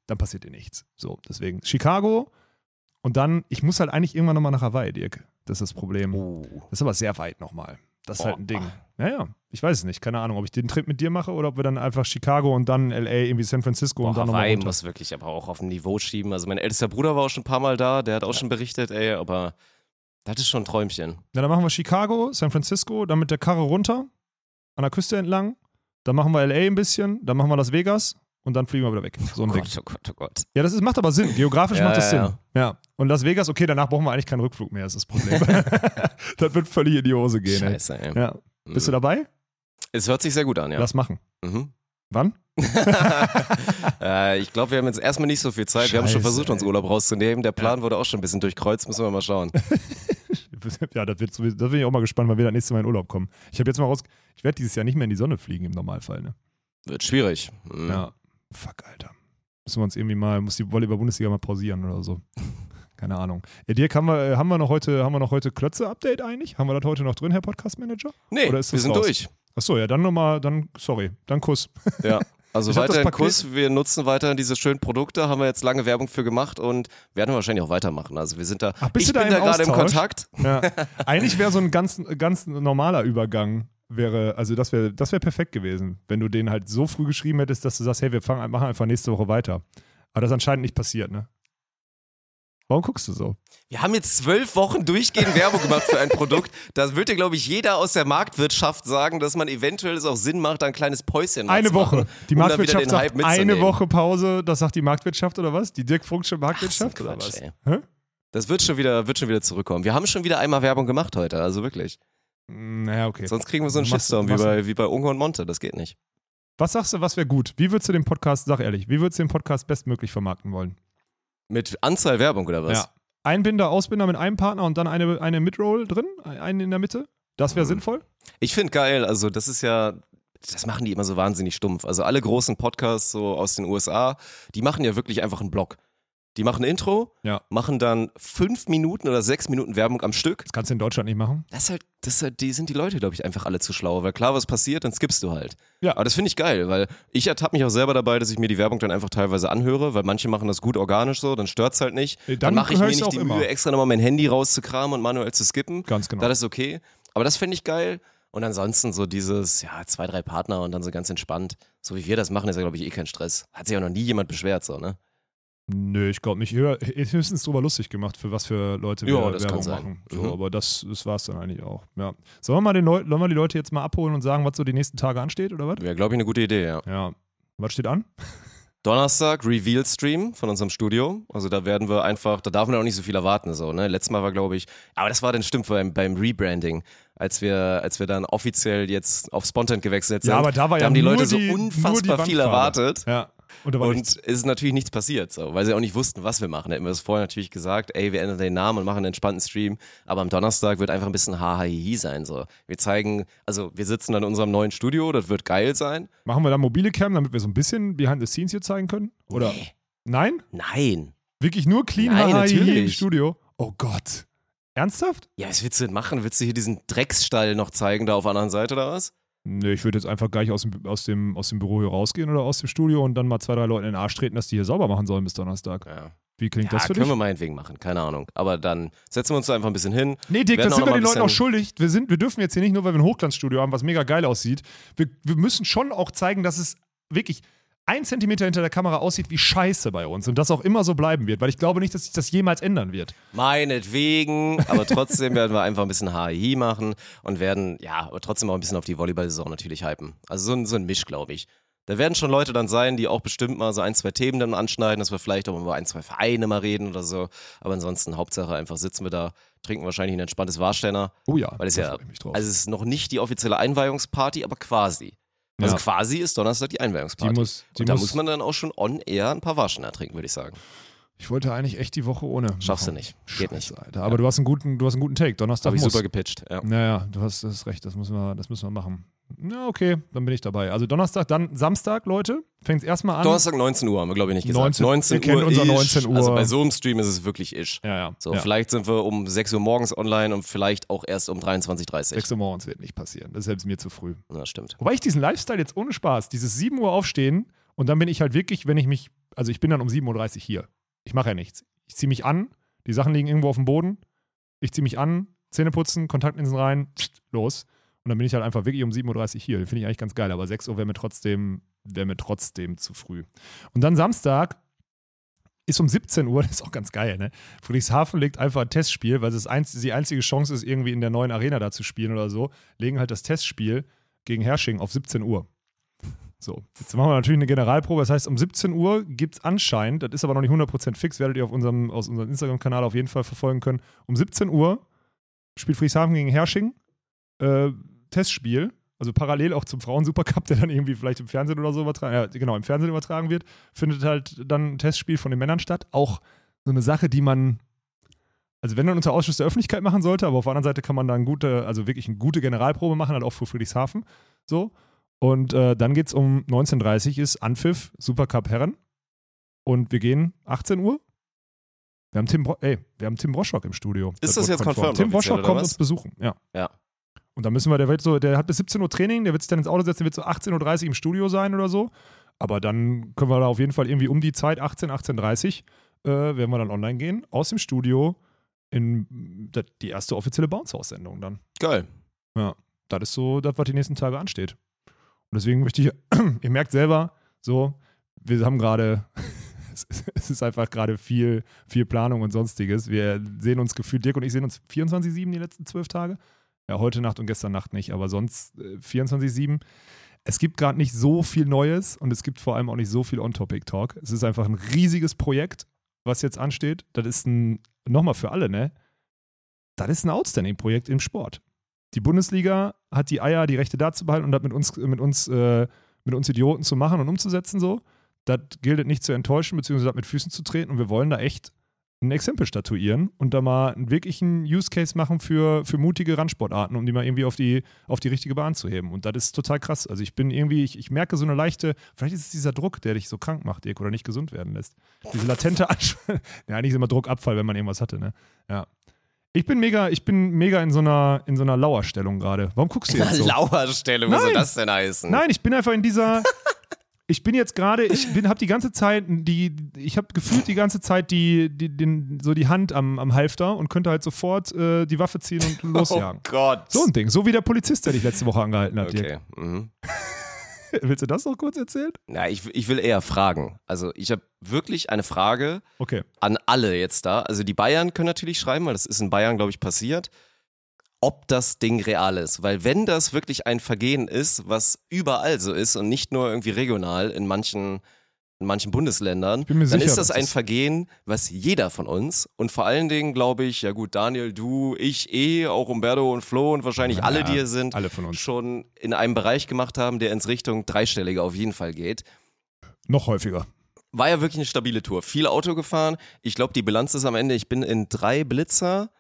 dann passiert dir nichts. So, deswegen Chicago und dann, ich muss halt eigentlich irgendwann nochmal nach Hawaii, Dirk. Das ist das Problem. Oh. Das ist aber sehr weit nochmal. Das ist halt ein Boah. Ding. Naja, ich weiß es nicht. Keine Ahnung, ob ich den Trip mit dir mache oder ob wir dann einfach Chicago und dann LA, irgendwie San Francisco Boah, und dann nochmal Hawaii muss wirklich aber auch auf ein Niveau schieben. Also mein ältester Bruder war auch schon ein paar Mal da, der hat auch schon berichtet, ey, aber das ist schon ein Träumchen. Ja, dann machen wir Chicago, San Francisco, dann mit der Karre runter, an der Küste entlang. Dann machen wir LA ein bisschen, dann machen wir Las Vegas und dann fliegen wir wieder weg. So ein Oh Ding. Gott, oh Gott, oh Gott. Ja, das ist, macht aber Sinn. Geografisch Ja, macht das ja, Sinn. Ja. Und Las Vegas, okay, danach brauchen wir eigentlich keinen Rückflug mehr, ist das Problem. das wird völlig in die Hose gehen. Ey. Scheiße, ey. Ja. Bist du Mhm. dabei? Es hört sich sehr gut an, ja. Lass machen. Mhm. Wann? äh, ich glaube, wir haben jetzt erstmal nicht so viel Zeit. wir haben schon Scheiße, versucht, uns ey. Urlaub rauszunehmen. Der Plan wurde auch schon ein bisschen durchkreuzt. Müssen wir mal schauen. Ja, das wird sowieso, da bin ich auch mal gespannt, wann wir das nächste Mal in Urlaub kommen. Ich habe jetzt mal raus, ich werde dieses Jahr nicht mehr in die Sonne fliegen im Normalfall. Ne? Wird schwierig. Mhm. Ja. Fuck, Alter. Müssen wir uns irgendwie mal, muss die Volleyball-Bundesliga mal pausieren oder so. Keine Ahnung. Ja, Dirk, haben wir, äh, haben wir noch heute, haben wir noch heute Klötze-Update eigentlich? Haben wir das heute noch drin, Herr Podcast-Manager? Nee, wir sind raus? durch. Achso, ja, dann nochmal, dann, sorry, dann Kuss. Ja. Also Ich weiterhin Kuss, wir nutzen weiterhin diese schönen Produkte, haben wir jetzt lange Werbung für gemacht und werden wahrscheinlich auch weitermachen. Also wir sind da, Ach, ich da bin da gerade im? Kontakt. Ja. Eigentlich wäre so ein ganz, ganz normaler Übergang, wäre, also das wäre das wär perfekt gewesen, wenn du den halt so früh geschrieben hättest, dass du sagst, hey, wir fangen, machen einfach nächste Woche weiter. Aber das ist anscheinend nicht passiert, ne? Warum guckst du so? Wir haben jetzt zwölf Wochen durchgehend Werbung gemacht für ein Produkt. Da wird dir, glaube ich, jeder aus der Marktwirtschaft sagen, dass man eventuell es auch Sinn macht, da ein kleines Päuschen Eine Woche. machen, Die um Marktwirtschaft Hype sagt eine. Woche Pause, das sagt die Marktwirtschaft oder was? Die Dirk Funksche Marktwirtschaft Ach, so ein oder Quatsch, was? Das wird schon, wieder, wird schon wieder zurückkommen. Wir haben schon wieder einmal Werbung gemacht heute, also wirklich. Naja, okay. Sonst kriegen wir so einen Shitstorm wie bei, wie bei Unge und Monte. Das geht nicht. Was sagst du, was wäre gut? Wie würdest du den Podcast, sag ehrlich, wie würdest du den Podcast bestmöglich vermarkten wollen? Mit Anzahl Werbung oder was? Ja. Einbinder, Ausbinder mit einem Partner und dann eine, eine Midroll drin, einen in der Mitte? Das wäre Mhm. sinnvoll? Ich finde geil, also das ist ja, das machen die immer so wahnsinnig stumpf. Also alle großen Podcasts so aus den USA, die machen ja wirklich einfach einen Blog. Die machen ein Intro, Ja. machen dann fünf Minuten oder sechs Minuten Werbung am Stück. Das kannst du in Deutschland nicht machen. Das ist halt, das ist halt, die sind die Leute, glaube ich, einfach alle zu schlau. Weil klar, was passiert, dann skippst du halt. Ja. Aber das finde ich geil, weil ich ertappe mich auch selber dabei, dass ich mir die Werbung dann einfach teilweise anhöre, weil manche machen das gut organisch so, dann stört's halt nicht. Dann Dann, mache ich mir nicht die immer. Mühe, extra nochmal mein Handy rauszukramen und manuell zu skippen. Ganz genau. Das ist okay. Aber das finde ich geil. Und ansonsten so dieses, ja, zwei, drei Partner und dann so ganz entspannt. So wie wir das machen, ist ja, glaube ich, eh kein Stress. Hat sich auch noch nie jemand beschwert, so, ne? Nö, ich glaube nicht. Höchstens drüber lustig gemacht, für was für Leute wir Ja, Werbung machen. So, Mhm. Aber das, das war es dann eigentlich auch. Ja. Sollen wir, mal den sollen wir die Leute jetzt mal abholen und sagen, was so die nächsten Tage ansteht, oder was? Wäre, glaube ich, eine gute Idee, ja. Ja. Was steht an? Donnerstag Reveal-Stream von unserem Studio. Also da werden wir einfach, da darf man auch nicht so viel erwarten. So, ne? Letztes Mal war, glaube ich, aber das war dann stimmt beim, beim Rebranding, als wir, als wir dann offiziell jetzt auf Spontan gewechselt sind. Ja, aber da war ja haben die Leute die- so unfassbar viel erwartet. Ja. Und Und nichts. es ist natürlich nichts passiert, so, weil sie auch nicht wussten, was wir machen. Hätten wir das vorher natürlich gesagt, ey, wir ändern den Namen und machen einen entspannten Stream. Aber am Donnerstag wird einfach ein bisschen hahahi sein. So. Wir zeigen, also wir sitzen dann in unserem neuen Studio, das wird geil sein. Machen wir da mobile Cam, damit wir so ein bisschen behind the scenes hier zeigen können? Oder? Nee. Nein? Nein. Wirklich nur clean Nein, im. Studio? Oh Gott. Ernsthaft? Ja, was willst du denn machen? Willst du hier diesen Drecksstall noch zeigen, da auf der anderen Seite oder was? Nee, ich würde jetzt einfach gleich aus dem, aus, dem, aus dem Büro hier rausgehen oder aus dem Studio und dann mal zwei, drei Leuten in den Arsch treten, dass die hier sauber machen sollen bis Donnerstag. Ja. Wie klingt Ja, das für können dich? wir meinetwegen machen, keine Ahnung. Aber dann setzen wir uns da einfach ein bisschen hin. Nee, Dick, das sind wir den Leuten auch schuldig. Wir, sind, wir dürfen jetzt hier nicht nur, weil wir ein Hochglanzstudio haben, was mega geil aussieht. Wir, wir müssen schon auch zeigen, dass es wirklich ein Zentimeter hinter der Kamera aussieht wie Scheiße bei uns und das auch immer so bleiben wird, weil ich glaube nicht, dass sich das jemals ändern wird. Meinetwegen, aber trotzdem werden wir einfach ein bisschen HI machen und werden, ja, aber trotzdem auch ein bisschen auf die Volleyball-Saison natürlich hypen. Also so ein, so ein Misch, glaube ich. Da werden schon Leute dann sein, die auch bestimmt mal so ein, zwei Themen dann anschneiden, dass wir vielleicht auch über ein, zwei Vereine mal reden oder so. Aber ansonsten, Hauptsache einfach sitzen wir da, trinken wahrscheinlich ein entspanntes Warsteiner. Oh ja, Weil es ja, also es ist noch nicht die offizielle Einweihungsparty, aber quasi. Also Ja. quasi ist Donnerstag die Einweihungsparty. Die muss- die und da muss- muss man dann auch schon on air ein paar Warsteiner trinken, würde ich sagen. ich wollte eigentlich echt die Woche ohne. Schaffst du machen. nicht. Geht Scheiße, nicht. Alter. Aber du hast einen guten, du hast einen guten Take. Donnerstag Habe ich muss. super gepitcht, ja. Naja, du hast, das ist recht, das müssen, wir, das müssen wir machen. Na, okay, dann bin ich dabei. Also Donnerstag, dann Samstag, Leute. Fängt es erstmal an. Donnerstag 19 Uhr haben wir, glaube ich, nicht gesagt. 19 ihr kennt unser ish. 19 Uhr. Also bei so einem Stream ist es wirklich ish. Ja, ja. So, ja. vielleicht sind wir um 6 Uhr morgens online und vielleicht auch erst um 23.30 6 Uhr morgens wird nicht passieren. Das ist selbst mir zu früh. Uhr. Ja, stimmt. Wobei ich diesen Lifestyle jetzt ohne Spaß, dieses 7 Uhr aufstehen und dann bin ich halt wirklich, wenn ich mich, also ich bin dann um 7.30 Uhr hier. Ich mache ja nichts. Ich ziehe mich an, die Sachen liegen irgendwo auf dem Boden. Ich ziehe mich an, Zähne putzen, Kontaktlinsen rein, pst, los. Und dann bin ich halt einfach wirklich um 7.30 Uhr hier. Finde ich eigentlich ganz geil, aber 6 Uhr wäre mir trotzdem, wäre mir trotzdem zu früh. Und dann Samstag ist um 17 Uhr, das ist auch ganz geil, ne? Friedrichshafen legt einfach ein Testspiel, weil es die einzige Chance ist, irgendwie in der neuen Arena da zu spielen oder so, legen halt das Testspiel gegen Hersching auf 17 Uhr. So, jetzt machen wir natürlich eine Generalprobe. Das heißt, um 17 Uhr gibt es anscheinend, das ist aber noch nicht 100% fix, werdet ihr auf unserem, aus unserem Instagram-Kanal auf jeden Fall verfolgen können. Um 17 Uhr spielt Friedrichshafen gegen Hersching. Äh, Testspiel, also parallel auch zum Frauen-Supercup, der dann irgendwie vielleicht im Fernsehen oder so übertragen, ja, genau, im Fernsehen übertragen wird, findet halt dann ein Testspiel von den Männern statt. Auch so eine Sache, die man, also wenn dann unter Ausschuss der Öffentlichkeit machen sollte, aber auf der anderen Seite kann man dann gute, also wirklich eine gute Generalprobe machen, halt auch für Friedrichshafen. So. Und äh, dann geht es um 19.30 Uhr, ist Anpfiff, Supercup Herren. Und wir gehen 18 Uhr. Wir haben Tim, Bro ey, wir haben Tim Broschok im Studio. Ist das wurde jetzt confirmed Tim Broschok oder kommt uns besuchen, ja. Ja. Und dann müssen wir, der wird so, der hat bis 17 Uhr Training, der wird sich dann ins Auto setzen, der wird so 18.30 Uhr im Studio sein oder so. Aber dann können wir da auf jeden Fall irgendwie um die Zeit, 18, 18.30 Uhr, äh, werden wir dann online gehen, aus dem Studio in die erste offizielle Bounce-House-Sendung dann. Geil. Das ist so das, was die nächsten Tage ansteht. Und deswegen möchte ich, ihr merkt selber, so, wir haben gerade, es ist- es ist einfach gerade viel, viel Planung und sonstiges. Wir sehen uns gefühlt, Dirk und ich sehen uns 24-7 die letzten zwölf Tage. Ja, heute Nacht und gestern Nacht nicht, aber sonst äh, 24-7. Es gibt gerade nicht so viel Neues und es gibt vor allem auch nicht so viel On-Topic-Talk. Es ist einfach ein riesiges Projekt, was jetzt ansteht. Das ist ein, nochmal für alle, ne? Das ist ein Outstanding-Projekt im Sport. Die Bundesliga hat die Eier, die Rechte da zu behalten und das mit uns, mit uns, äh, mit uns Idioten zu machen und umzusetzen so. Das gilt nicht zu enttäuschen, beziehungsweise das mit Füßen zu treten und wir wollen da echt ein Exempel statuieren und da mal einen wirklichen Use Case machen für, für mutige Randsportarten, um die mal irgendwie auf die, auf die richtige Bahn zu heben. Und das ist total krass. Also ich bin irgendwie, ich, ich merke so eine leichte, vielleicht ist es dieser Druck, der dich so krank macht, Dirk, oder nicht gesund werden lässt. Diese latente Anspannung. ja, eigentlich ist immer Druckabfall, wenn man irgendwas hatte, ne? Ja. Ich bin mega, ich bin mega in so einer, in so einer Lauerstellung gerade. Warum guckst du jetzt so? Lauerstelle, was soll das denn heißen? Nein, ich bin einfach in dieser. Ich bin jetzt gerade, ich bin, habe die ganze Zeit die, ich habe gefühlt die ganze Zeit die, die, den, so die Hand am, am Halfter und könnte halt sofort äh, die Waffe ziehen und losjagen. Oh Gott. So ein Ding, so wie der Polizist, der dich letzte Woche angehalten hat. Okay. Mhm. Willst du das noch kurz erzählen? Na, ich, ich will eher fragen. Also ich habe wirklich eine Frage Okay. an alle jetzt da. Also die Bayern können natürlich schreiben, weil das ist in Bayern, glaube ich, passiert, ob das Ding real ist. Weil wenn das wirklich ein Vergehen ist, was überall so ist und nicht nur irgendwie regional in manchen, in manchen Bundesländern, dann sicher, ist das ein Vergehen, was jeder von uns und vor allen Dingen, glaube ich, ja gut, Daniel, du, ich eh, auch Umberto und Flo und wahrscheinlich Ja, alle, die hier sind, alle von uns. schon in einem Bereich gemacht haben, der ins Richtung dreistellige auf jeden Fall geht. Noch häufiger. War ja wirklich eine stabile Tour. Viel Auto gefahren. Ich glaube, die Bilanz ist am Ende, ich bin in drei Blitzer.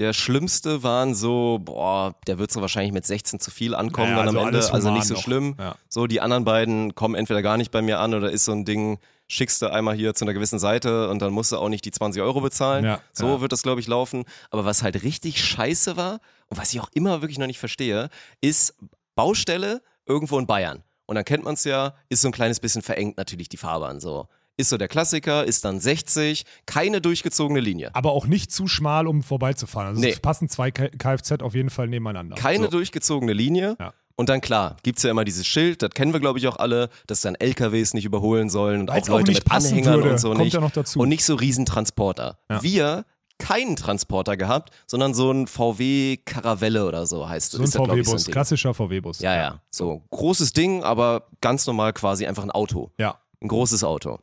Der schlimmste waren so, boah, der wird so wahrscheinlich mit 16 zu viel ankommen Naja, dann am also Ende. alles Also nicht so noch. schlimm. Ja. So, die anderen beiden kommen entweder gar nicht bei mir an oder ist so ein Ding, schickst du einmal hier zu einer gewissen Seite und dann musst du auch nicht die 20 Euro bezahlen. Ja, so ja. wird das, glaube ich, laufen. Aber was halt richtig scheiße war und was ich auch immer wirklich noch nicht verstehe, ist Baustelle irgendwo in Bayern. Und dann kennt man es ja, ist so ein kleines bisschen verengt natürlich die Fahrbahn so. Ist so der Klassiker, ist dann 60, keine durchgezogene Linie. Aber auch nicht zu schmal, um vorbeizufahren. Also Nee. es passen zwei Kfz auf jeden Fall nebeneinander. Keine so. durchgezogene Linie. Ja. Und dann klar, gibt's ja immer dieses Schild, das kennen wir glaube ich auch alle, dass dann LKWs nicht überholen sollen und Weil's auch Leute auch nicht mit passen Anhängern würde, und so nicht. ja. Und nicht so Riesentransporter. Ja. Wir keinen Transporter gehabt, sondern so ein VW Caravelle oder so heißt So ein so VW-Bus, Ding. klassischer VW-Bus. Ja, ja. So großes Ding, aber ganz normal quasi einfach ein Auto. Ja. Ein großes Auto.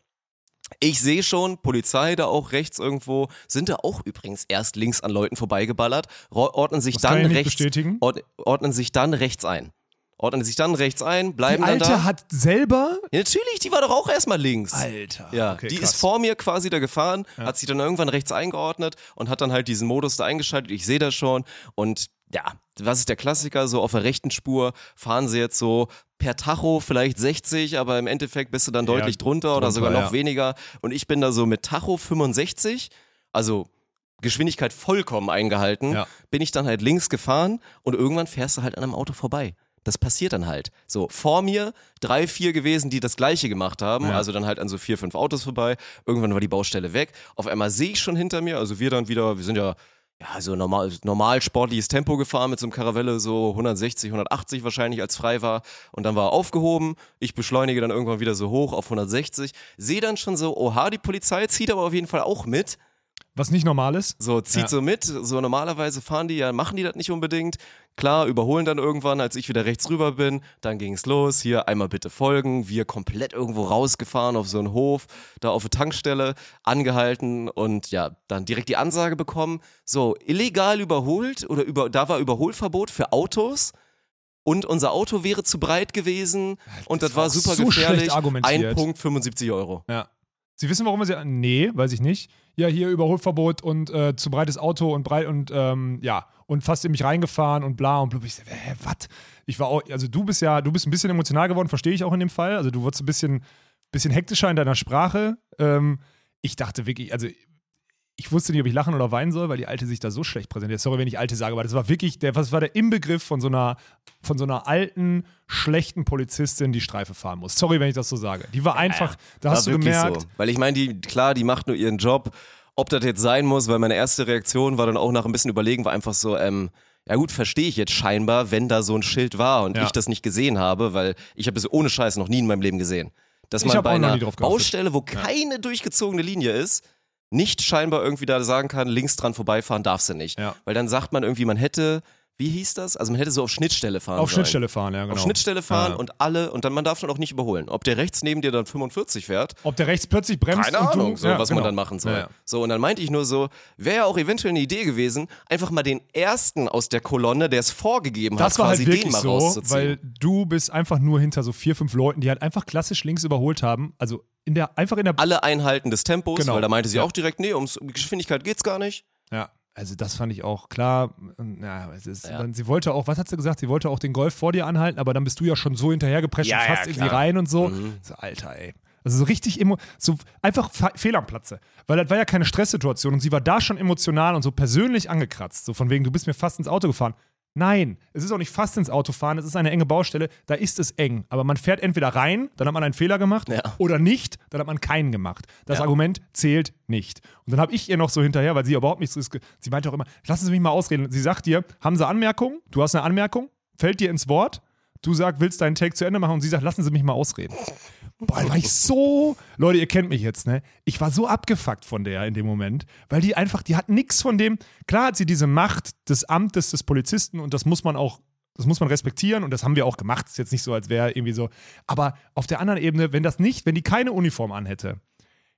Ich sehe schon, Polizei da auch rechts irgendwo, sind da auch übrigens erst links an Leuten vorbeigeballert, ordnen sich Das dann rechts, ordnen sich dann rechts ein. Ordnen sich dann rechts ein, Die bleiben dann Alte da. hat selber. Ja, natürlich, die war doch auch erstmal links. Alter. Ja, okay, die krass. ist vor mir quasi da gefahren, hat sich dann irgendwann rechts eingeordnet und hat dann halt diesen Modus da eingeschaltet. Ich sehe das schon und ja, was ist der Klassiker? So auf der rechten Spur fahren sie jetzt so per Tacho vielleicht 60, aber im Endeffekt bist du dann Ja, deutlich drunter, oder drunter, sogar noch ja. weniger. Und ich bin da so mit Tacho 65, also Geschwindigkeit vollkommen eingehalten, Ja. bin ich dann halt links gefahren und irgendwann fährst du halt an einem Auto vorbei. Das passiert dann halt. So, vor mir drei, vier gewesen, die das gleiche gemacht haben. Ja. Also dann halt an so vier, fünf Autos vorbei. Irgendwann war die Baustelle weg. Auf einmal sehe ich schon hinter mir, also wir dann wieder, wir sind ja, ja, so normal, normal sportliches Tempo gefahren mit so einem Karavelle, so 160, 180 wahrscheinlich, als frei war. Und dann war er aufgehoben. Ich beschleunige dann irgendwann wieder so hoch auf 160. Sehe dann schon so, oha, die Polizei zieht aber auf jeden Fall auch mit. Was nicht normal ist. So, zieht Ja. so mit. So normalerweise fahren die ja, machen die das nicht unbedingt. Klar, überholen dann irgendwann, als ich wieder rechts rüber bin. Dann ging's los. Hier einmal bitte folgen. Wir komplett irgendwo rausgefahren auf so einen Hof, da auf eine Tankstelle, angehalten und ja, dann direkt die Ansage bekommen. So, illegal überholt oder über, da war Überholverbot für Autos. Und unser Auto wäre zu breit gewesen und Das das, war super so gefährlich. Ein Punkt 75 Euro. Ja. Sie wissen, warum wir sie. Nee, weiß ich nicht. Ja, hier Überholverbot und äh, zu breites Auto und breit und ähm, ja, und fast in mich reingefahren und bla und blub. Ich so, hä, was? Ich war auch, also du bist ja, du bist ein bisschen emotional geworden, verstehe ich auch in dem Fall. Also du wurdest ein bisschen, bisschen hektischer in deiner Sprache. Ähm, ich dachte wirklich, also ich wusste nicht, ob ich lachen oder weinen soll, weil die Alte sich da so schlecht präsentiert. Sorry, wenn ich Alte sage, aber das war wirklich, der, was war der Inbegriff von so einer, von so einer alten, schlechten Polizistin, die Streife fahren muss. Sorry, wenn ich das so sage. Die war einfach, da hast du gemerkt, So. Weil ich meine, die, klar, die macht nur ihren Job. Ob das jetzt sein muss, weil meine erste Reaktion war dann auch nach ein bisschen Überlegen, war einfach so, ähm, ja gut, verstehe ich jetzt scheinbar, wenn da so ein Schild war und Ja. ich das nicht gesehen habe, weil ich habe es ohne Scheiß noch nie in meinem Leben gesehen. Dass Ich man bei einer. Baustelle, wo keine durchgezogene Linie ist, nicht scheinbar irgendwie da sagen kann, links dran vorbeifahren darfst du nicht. Ja. Weil dann sagt man irgendwie, man hätte wie hieß das? Also man hätte so auf Schnittstelle fahren Auf sollen. Schnittstelle fahren, ja, genau. Auf Schnittstelle fahren Ja. und alle, und dann man darf dann auch nicht überholen. Ob der rechts neben dir dann 45 fährt, Ob der rechts plötzlich bremst keine Ahnung, du, so, ja, was genau. man dann machen soll. Ja. So, und dann meinte ich nur so, wäre ja auch eventuell eine Idee gewesen, einfach mal den ersten aus der Kolonne, der es vorgegeben Das hat, war halt quasi den wirklich mal so, rauszuziehen. weil du bist einfach nur hinter so vier, fünf Leuten, die halt einfach klassisch links überholt haben. Also in der, einfach in der. alle Einhalten des Tempos, Genau. weil da meinte sie auch direkt, nee, um Geschwindigkeit geht's gar nicht. Ja, also das fand ich auch klar. Ja, es ist, Ja. Dann, sie wollte auch, was hat sie gesagt? Sie wollte auch den Golf vor dir anhalten, aber dann bist du ja schon so hinterhergeprescht Ja, und ja, fast in sie rein und so. Mhm. so. Alter, ey. Also so richtig emo so einfach Fe- Fehl am Platze. Weil das war ja keine Stresssituation und sie war da schon emotional und so persönlich angekratzt. So von wegen, du bist mir fast ins Auto gefahren. Nein, es ist auch nicht fast ins Auto fahren, es ist eine enge Baustelle, da ist es eng. Aber man fährt entweder rein, dann hat man einen Fehler gemacht, Ja. oder nicht, dann hat man keinen gemacht. Das Ja. Argument zählt nicht. Und dann habe ich ihr noch so hinterher, weil sie überhaupt nichts riskiert. Sie meinte auch immer, lassen Sie mich mal ausreden. Sie sagt dir, haben Sie Anmerkungen? Du hast eine Anmerkung, fällt dir ins Wort. Du sagst, willst deinen Take zu Ende machen und sie sagt, lassen Sie mich mal ausreden. Boah, war ich so. Leute, ihr kennt mich jetzt, ne? Ich war so abgefuckt von der in dem Moment, weil die einfach, die hat nichts von dem. Klar hat sie diese Macht des Amtes des Polizisten und das muss man auch, das muss man respektieren und das haben wir auch gemacht. Ist jetzt nicht so, als wäre irgendwie so. Aber auf der anderen Ebene, wenn das nicht, wenn die keine Uniform anhätte,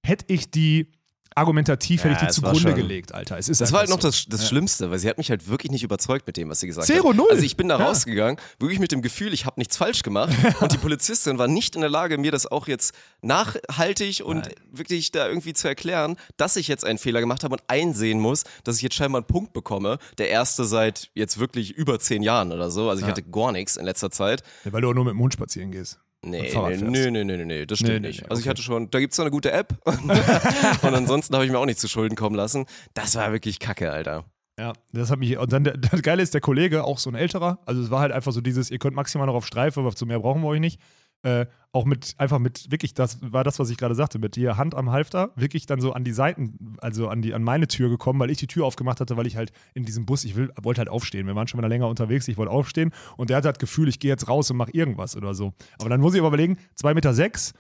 hätte ich die argumentativ Ja, hätte ich die zugrunde gelegt, Alter. Es ist Das war halt noch so. das, das Schlimmste, weil sie hat mich halt wirklich nicht überzeugt mit dem, was sie gesagt Zero, hat. null. Also ich bin da Ja. rausgegangen, wirklich mit dem Gefühl, ich habe nichts falsch gemacht und die Polizistin war nicht in der Lage, mir das auch jetzt nachhaltig und wirklich da irgendwie zu erklären, dass ich jetzt einen Fehler gemacht habe und einsehen muss, dass ich jetzt scheinbar einen Punkt bekomme. Der erste seit jetzt wirklich über zehn Jahren oder so. Also ich Ja. hatte gar nichts in letzter Zeit. Ja, weil du auch nur mit dem Hund spazieren gehst. Nee, nee, nee, nee, nee, nee, das stimmt Nee, nicht. nee, Also ich okay. hatte schon, da gibt's so eine gute App und ansonsten habe ich mir auch nicht zu Schulden kommen lassen. Das war wirklich kacke, Alter. Ja, das hat mich. Und dann das Geile ist, der Kollege, auch so ein älterer, also es war halt einfach so dieses, ihr könnt maximal noch auf Streife, aber zu mehr brauchen wir euch nicht. Äh, auch mit, einfach mit, wirklich, das war das, was ich gerade sagte, mit ihr Hand am Halfter, wirklich dann so an die Seiten, also an, die, an meine Tür gekommen, weil ich die Tür aufgemacht hatte, weil ich halt in diesem Bus, ich will, wollte halt aufstehen. Wir waren schon wieder länger unterwegs, ich wollte aufstehen und der hatte das Gefühl, ich gehe jetzt raus und mache irgendwas oder so. Aber dann muss ich aber überlegen, 2,6 Meter, sechs,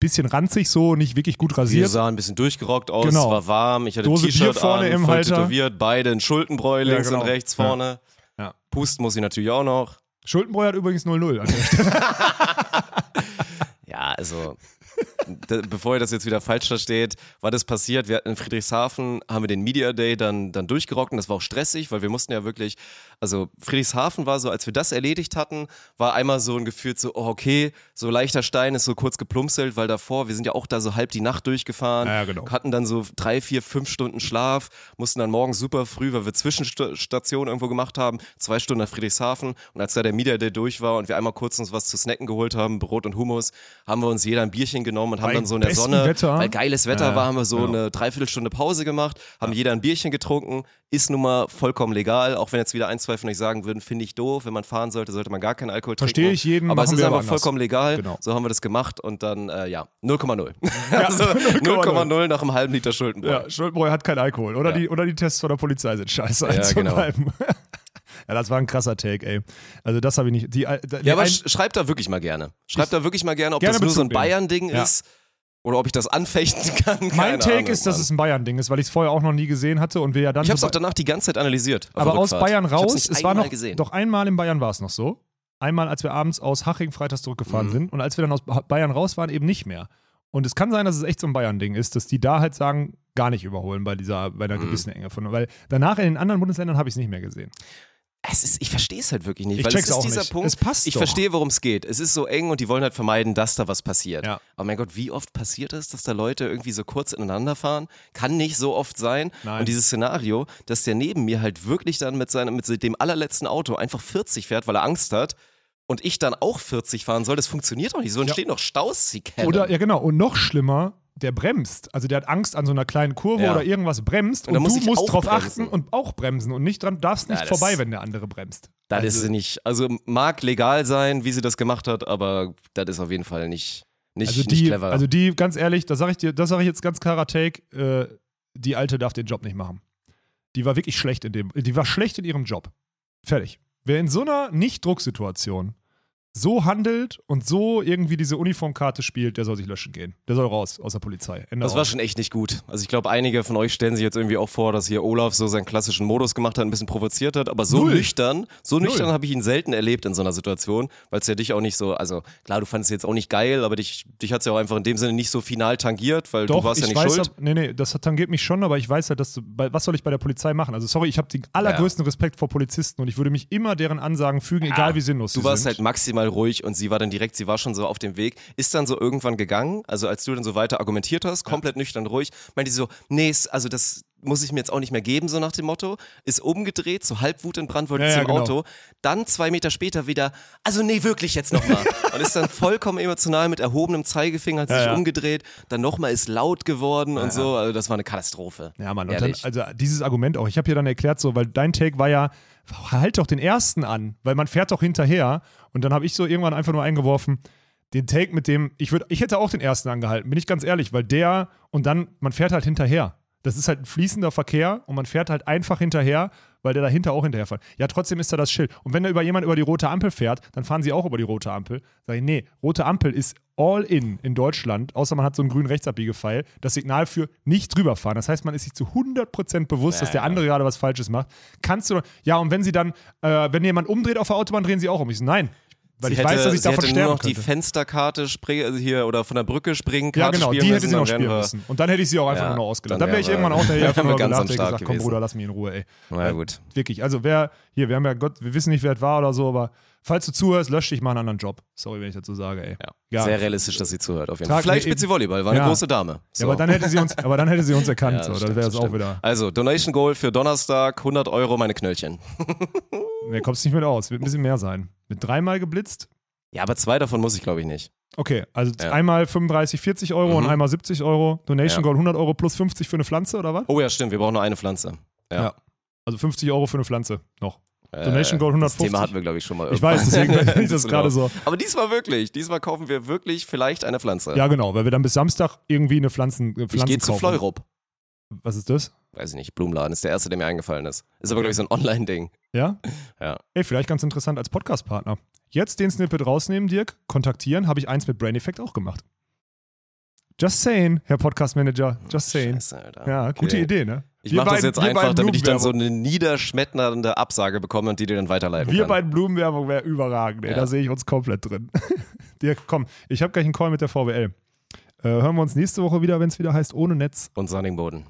bisschen ranzig so, nicht wirklich gut Wir rasiert. sahen ein bisschen durchgerockt aus, Genau. es war warm, ich hatte Dose T-Shirt Bier vorne an, im Halter. tätowiert, beide ein Schuldenbräu Ja, links genau. und rechts Ja. vorne. Ja. Pusten muss ich natürlich auch noch. Schuldenbräu hat übrigens 0-0 an der Stelle. Ja, also bevor ihr das jetzt wieder falsch versteht, war das passiert. Wir hatten in Friedrichshafen, haben wir den Media Day dann, dann durchgerockt und das war auch stressig, weil wir mussten ja wirklich, also Friedrichshafen war so, als wir das erledigt hatten, war einmal so ein Gefühl so, oh, okay, so leichter Stein ist so kurz geplumpselt, weil davor, wir sind ja auch da so halb die Nacht durchgefahren, Ja, genau. hatten dann so drei, vier, fünf Stunden Schlaf, mussten dann morgens super früh, weil wir Zwischenstationen irgendwo gemacht haben, zwei Stunden nach Friedrichshafen und als da der Media Day durch war und wir einmal kurz uns was zu snacken geholt haben, Brot und Hummus, haben wir uns jeder ein Bierchen genommen und haben Bei dann so in der Sonne, Wetter. weil geiles Wetter Ja, war, haben wir so genau. eine Dreiviertelstunde Pause gemacht, haben jeder ein Bierchen getrunken, ist nun mal vollkommen legal, auch wenn jetzt wieder ein, zwei von euch sagen würden, finde ich doof, wenn man fahren sollte, sollte man gar keinen Alkohol Verstehe trinken. ich jeden, aber es ist einfach aber anders. vollkommen legal, Genau. so haben wir das gemacht und dann, äh, ja, 0,0. Ja, also 0,0. 0,0 nach einem halben Liter Schuldenbräu. Ja, Schuldenbräu hat kein Alkohol. Oder, Ja. die, oder die Tests von der Polizei sind scheiße. Ja, genau. Ja, das war ein krasser Take, ey. Also das habe ich nicht. Die, äh, die Ja, aber ein, sch schreibt da wirklich mal gerne. Schreibt da wirklich mal gerne, ob Gerne das nur so ein. Bayern-Ding Ja. ist oder ob ich das anfechten kann. mein Keine Take Ahnung, ist, dass Mann. es ein Bayern-Ding ist, weil ich es vorher auch noch nie gesehen hatte und wir ja dann. Ich hab's so auch danach die ganze Zeit analysiert. aber aus. Bayern raus, es war noch. gesehen. Doch einmal in Bayern war es noch so. Einmal, als wir abends aus Haching freitags zurückgefahren Mhm. sind und als wir dann aus Ba- Bayern raus waren, eben nicht mehr. Und es kann sein, dass es echt so ein Bayern-Ding ist, dass die da halt sagen, gar nicht überholen bei dieser, bei Mhm. einer gewissen Enge von. Weil danach in den anderen Bundesländern habe ich es nicht mehr gesehen. Es ist, ich verstehe es halt wirklich nicht. Ich weil check's es ist auch dieser nicht. Punkt. Es passt ich doch. verstehe, worum es geht. Es ist so eng und die wollen halt vermeiden, dass da was passiert. Ja. Aber mein Gott, wie oft passiert es, dass da Leute irgendwie so kurz ineinander fahren? Kann nicht so oft sein. Nein. Und dieses Szenario, dass der neben mir halt wirklich dann mit seinem, mit dem allerletzten Auto einfach 40 fährt, weil er Angst hat. Und ich dann auch 40 fahren soll, das funktioniert doch nicht. So entstehen doch Staus, sie kennen. Oder, ja genau, und noch schlimmer, der bremst. Also der hat Angst an so einer kleinen Kurve Ja. oder irgendwas bremst Und und, muss du musst drauf bremsen. achten und auch bremsen und nicht dran, darfst nicht Ja, vorbei, wenn der andere bremst. Das Also- ist nicht, also mag legal sein, wie sie das gemacht hat, aber das ist auf jeden Fall nicht, nicht, Also nicht die, clever. also die, ganz ehrlich, das sage ich dir, das sage ich jetzt ganz klarer Take, äh, die Alte darf den Job nicht machen. Die war wirklich schlecht in dem, die war schlecht in ihrem Job. Fertig. Wer in so einer Nicht-Drucksituation so handelt und so irgendwie diese Uniformkarte spielt, der soll sich löschen gehen. Der soll raus aus der Polizei. Ende Das war schon echt nicht gut. Also ich glaube, einige von euch stellen sich jetzt irgendwie auch vor, dass hier Olaf so seinen klassischen Modus gemacht hat, ein bisschen provoziert hat, aber so Null. nüchtern, so nüchtern Null. habe ich ihn selten erlebt in so einer Situation, weil es ja dich auch nicht so, also klar, du fandest es jetzt auch nicht geil, aber dich, dich hat es ja auch einfach in dem Sinne nicht so final tangiert, weil Doch, du warst ja nicht weiß, schuld. ab- nee, nee, das tangiert mich schon, aber ich weiß halt, dass du, was soll ich bei der Polizei machen? Also sorry, ich habe den allergrößten Respekt vor Polizisten und ich würde mich immer deren Ansagen fügen, egal wie sinnlos Du warst sind. halt maximal ruhig und sie war dann direkt, sie war schon so auf dem Weg, ist dann so irgendwann gegangen, also als du dann so weiter argumentiert hast, komplett nüchtern ruhig, meinte sie so, nee, also das muss ich mir jetzt auch nicht mehr geben, so nach dem Motto, ist umgedreht, so halb Wut in Brand, wollte Ja, zum ja, genau. Auto, dann zwei Meter später wieder, also nee, wirklich jetzt nochmal und ist dann vollkommen emotional mit erhobenem Zeigefinger, hat sich Ja, ja. umgedreht, dann nochmal ist laut geworden und so, also das war eine Katastrophe. Ja, Mann, und dann, also dieses Argument auch, ich habe hier dann erklärt, so, weil dein Take war ja, halt doch den ersten an, weil man fährt doch hinterher. Und dann habe ich so irgendwann einfach nur eingeworfen, den Take mit dem, ich würde, ich hätte auch den ersten angehalten, bin ich ganz ehrlich, weil der und dann, man fährt halt hinterher. Das ist halt ein fließender Verkehr und man fährt halt einfach hinterher, weil der dahinter auch hinterher fährt. Ja, trotzdem ist da das Schild. Und wenn da über jemand über die rote Ampel fährt, dann fahren sie auch über die rote Ampel. Sag ich, nee, rote Ampel ist all in in Deutschland, außer man hat so einen grünen Rechtsabbiegepfeil, das Signal für nicht drüber fahren. Das heißt, man ist sich zu 100% bewusst, dass der andere gerade was Falsches macht. Kannst du, ja, und wenn sie dann, äh, wenn jemand umdreht auf der Autobahn, drehen sie auch um. Ich so, nein. Weil Sie ich weiß, dass ich davon hätte sterben nur noch die. Fensterkarte springen, also hier oder von der Brücke springen, Ja, genau, die hätte sie noch spielen müssen. Und dann hätte ich sie auch einfach Ja, nur noch ausgelacht. dann Dann wäre ich irgendwann auch der dann einfach nur gelacht, der Start gesagt, komm gewesen. Bruder, lass mich in Ruhe, ey. Na gut. Wirklich, also wer, hier, wir haben ja Gott, wir wissen nicht, wer es war oder so, aber falls du zuhörst, lösch dich mal einen anderen Job. Sorry, wenn ich dazu sage, ey. Ja. Sehr realistisch, dass sie zuhört, auf jeden Trag- Fall. Vielleicht spielt sie Volleyball, war eine ja. große Dame. So. Ja, aber dann hätte sie uns, aber dann hätte sie uns erkannt, Ja, so, das stimmt, wäre es auch wieder. Also, Donation Goal für Donnerstag, 100 Euro, meine Knöllchen. Nee, kommst nicht mit aus, wird ein bisschen mehr sein. Mit dreimal geblitzt? Ja, aber zwei davon muss ich, glaube ich, nicht. Okay, also Ja. einmal 35, 40 Euro und Mhm. einmal 70 Euro. Donation. Goal 100 Euro plus 50 für eine Pflanze oder was? Oh ja, stimmt, wir brauchen nur eine Pflanze. Ja. Ja. Also 50 Euro für eine Pflanze noch. Äh, Donation Goal 150. Das Thema hatten wir, glaube ich, schon mal. Ich weiß, deswegen bin ich das Genau. gerade so. Aber diesmal wirklich. Diesmal kaufen wir wirklich vielleicht eine Pflanze. Ja, genau, weil wir dann bis Samstag irgendwie eine Pflanzen, äh, Pflanzen ich gehe zu. Fleurop. Was ist das? Weiß ich nicht, Blumenladen ist der erste, der mir eingefallen ist. Ist aber, glaube ich, so ein Online-Ding. Ja? Ja. Ey, vielleicht ganz interessant als Podcast-Partner. Jetzt den Snippet rausnehmen, Dirk, kontaktieren, habe ich eins mit Brain Effect auch gemacht. Just saying, Herr Podcast-Manager, just saying. Scheiße. Ja, gute Okay. Idee, ne? Ich Wir mache das jetzt wir einfach, damit ich dann so eine niederschmetternde Absage bekomme und die dir dann weiterleiten Wir kann. beiden Blumenwerbung wäre überragend, ey. Ja. Da sehe ich uns komplett drin. Dirk, komm, ich habe gleich einen Call mit der VWL. Äh, hören wir uns nächste Woche wieder, wenn es wieder heißt ohne Netz. Und Sonningboden.